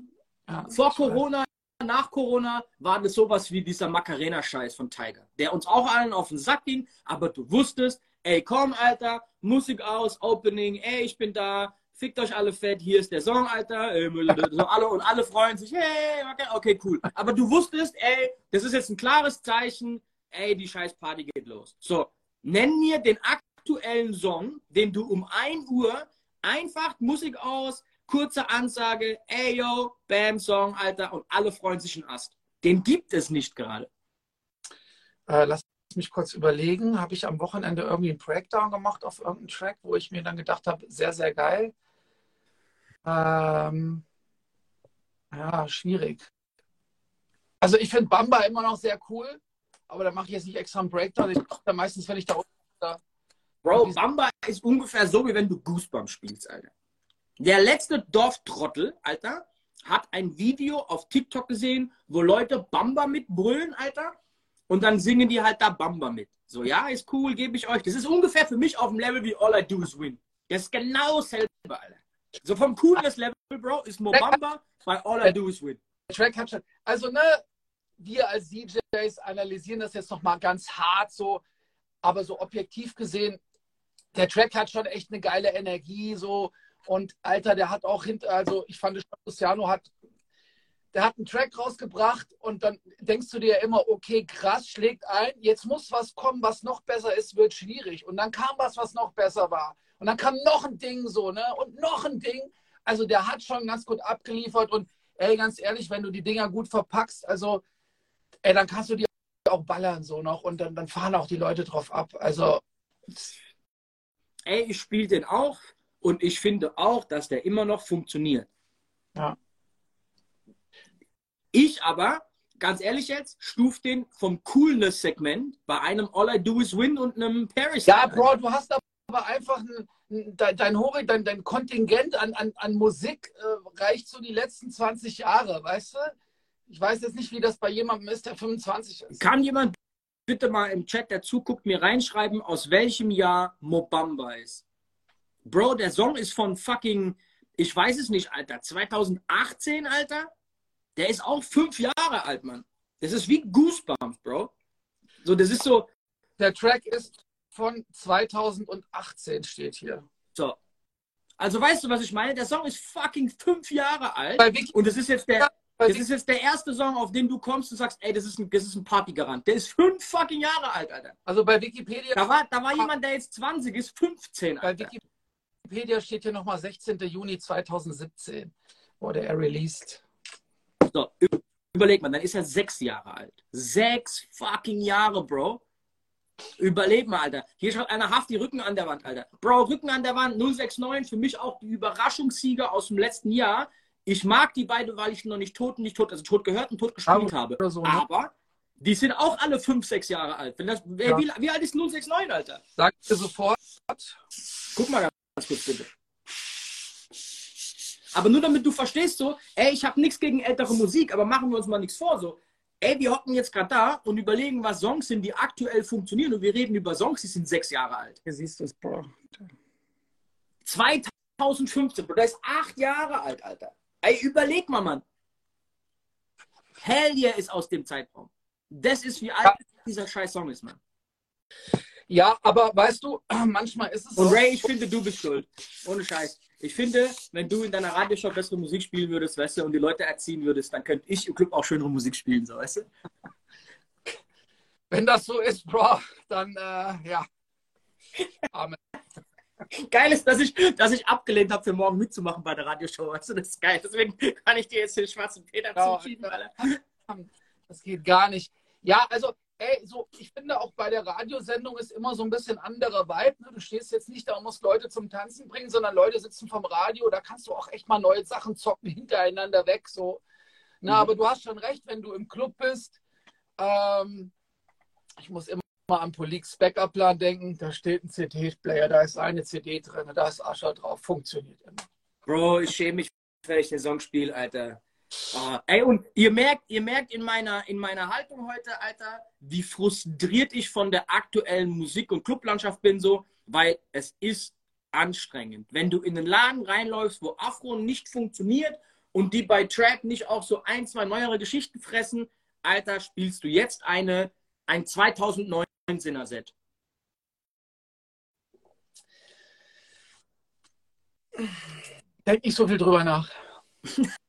S1: Ja, vor Corona, nach Corona war das sowas wie dieser Macarena-Scheiß von Tiger, der uns auch allen auf den Sack ging, aber du wusstest, ey, komm, Alter, Musik aus, Opening, ey, ich bin da, fickt euch alle fett, hier ist der Song, Alter, so alle und alle freuen sich, hey, okay, okay, cool. Aber du wusstest, ey, das ist jetzt ein klares Zeichen, ey, die scheiß Party geht los. So, nenn mir den aktuellen Song, den du um 1 Uhr einfach Musik aus, kurze Ansage, ey yo, Bam Song, Alter, und alle freuen sich einen Ast. Den gibt es nicht gerade.
S2: Äh, lass mich kurz überlegen. Habe ich am Wochenende irgendwie einen Breakdown gemacht auf irgendeinen Track, wo ich mir dann gedacht habe, sehr, sehr geil. Ähm, ja, schwierig. Also ich finde Bamba immer noch sehr cool, aber da mache ich jetzt nicht extra einen Breakdown. Ich da meistens, wenn ich da, da
S1: Bro, Bamba ist ungefähr so, wie wenn du Goosebumps spielst, Alter. Der letzte Dorftrottel, Alter, hat ein Video auf TikTok gesehen, wo Leute Bamba mitbrüllen, Alter. Und dann singen die halt da Bamba mit. So, ja, ist cool, gebe ich euch. Das ist ungefähr für mich auf dem Level wie All I Do Is Win. Das ist genau dasselbe, Alter. So vom coolness Level, Bro, ist Mobamba bei All I Do Is Win.
S2: Track hat schon, also ne, wir als DJs analysieren das jetzt nochmal ganz hart so, aber so objektiv gesehen, der Track hat schon echt eine geile Energie so und Alter, der hat auch hinter, also ich fand, Luciano hat, der hat einen Track rausgebracht und dann denkst du dir immer, okay, krass, schlägt ein, jetzt muss was kommen, was noch besser ist, wird schwierig. Und dann kam was, was noch besser war. Und dann kam noch ein Ding so, ne? Und noch ein Ding. Also der hat schon ganz gut abgeliefert und ey, ganz ehrlich, wenn du die Dinger gut verpackst, also ey, dann kannst du die auch ballern so noch und dann, dann fahren auch die Leute drauf ab. Also
S1: ey, ich spiele den auch. Und ich finde auch, dass der immer noch funktioniert.
S2: Ja.
S1: Ich aber, ganz ehrlich jetzt, stufe den vom Coolness-Segment bei einem All I Do Is Win und einem Paris.
S2: Ja, Bro, du hast aber einfach ein, dein, dein, dein, dein Kontingent an, an, an Musik äh, reicht so die letzten 20 Jahre, weißt du? Ich weiß jetzt nicht, wie das bei jemandem ist, der 25 ist.
S1: Kann jemand bitte mal im Chat, der zuguckt, mir reinschreiben, aus welchem Jahr Mobamba ist? Bro, der Song ist von fucking, ich weiß es nicht, Alter, 2018, Alter? Der ist auch fünf Jahre alt, Mann. Das ist wie Goosebumps, Bro. So, das ist so.
S2: Der Track ist von 2018, steht hier.
S1: So. Also weißt du, was ich meine? Der Song ist fucking fünf Jahre alt. und das ist jetzt der. Das ist jetzt der erste Song, auf den du kommst und sagst, ey, das ist ein, das ist ein Partygarant. Der ist fünf fucking Jahre alt, Alter.
S2: Also bei Wikipedia.
S1: Da war, da war jemand, der jetzt 20 ist, 15,
S2: Alter. Bei Wikipedia steht hier nochmal 16. Juni 2017 wurde er released.
S1: So, überleg mal, dann ist er sechs Jahre alt. Sechs fucking Jahre, Bro. Überleg mal, Alter. Hier schaut einer Haft die Rücken an der Wand, Alter. Bro, Rücken an der Wand, 069, für mich auch die Überraschungssieger aus dem letzten Jahr. Ich mag die beiden, weil ich noch nicht tot und nicht tot, also tot gehört und tot gespielt habe. So, ne? Aber die sind auch alle fünf, sechs Jahre alt. Das, ja. wie, wie, alt ist 069, Alter?
S2: Sag dir sofort.
S1: Guck mal ganz kurz bitte. Aber nur damit du verstehst, so, ey, ich habe nichts gegen ältere Musik, aber machen wir uns mal nichts vor, so. Ey, wir hocken jetzt gerade da und überlegen, was Songs sind, die aktuell funktionieren. Und wir reden über Songs, die sind sechs Jahre alt.
S2: Hier siehst du es, Bro.
S1: 2015, Bro, der ist acht Jahre alt, Alter. Ey, überleg mal, Mann. Hell yeah ist aus dem Zeitraum. Das ist, wie alt dieser scheiß Song ist, Mann.
S2: Ja, aber weißt du, *clears throat* manchmal ist es.
S1: Und Ray, ich finde, du bist schuld. Ohne Scheiß. Ich finde, wenn du in deiner Radioshow bessere Musik spielen würdest, weißt du, und die Leute erziehen würdest, dann könnte ich im Club auch schönere Musik spielen, so, weißt du?
S2: Wenn das so ist, Bro, dann, äh, ja. Amen.
S1: Geil ist, dass ich, dass ich abgelehnt habe, für morgen mitzumachen bei der Radioshow. Weißt du, das ist geil. Deswegen kann ich dir jetzt den schwarzen Peter ja, zuschieben, Alter.
S2: Das geht gar nicht. Ja, also ey, so, ich finde auch bei der Radiosendung ist immer so ein bisschen anderer Vibe. Ne? Du stehst jetzt nicht da und musst Leute zum Tanzen bringen, sondern Leute sitzen vom Radio, da kannst du auch echt mal neue Sachen zocken *laughs* hintereinander weg. So. Na, mhm. aber du hast schon recht, wenn du im Club bist. Ähm, ich muss immer an Polix Backup-Plan denken, da steht ein CD-Player, da ist eine CD drin, da ist Ascher drauf, funktioniert immer.
S1: Bro, ich schäme mich, wenn ich den Song spiele, Alter. Oh, ey, und ihr merkt, ihr merkt in meiner, in meiner Haltung heute, Alter, wie frustriert ich von der aktuellen Musik- und Clublandschaft bin, so, weil es ist anstrengend. Wenn du in den Laden reinläufst, wo Afro nicht funktioniert und die bei Trap nicht auch so ein, zwei neuere Geschichten fressen, Alter, spielst du jetzt eine, ein 2019er Set.
S2: Denk nicht so viel drüber nach. *laughs*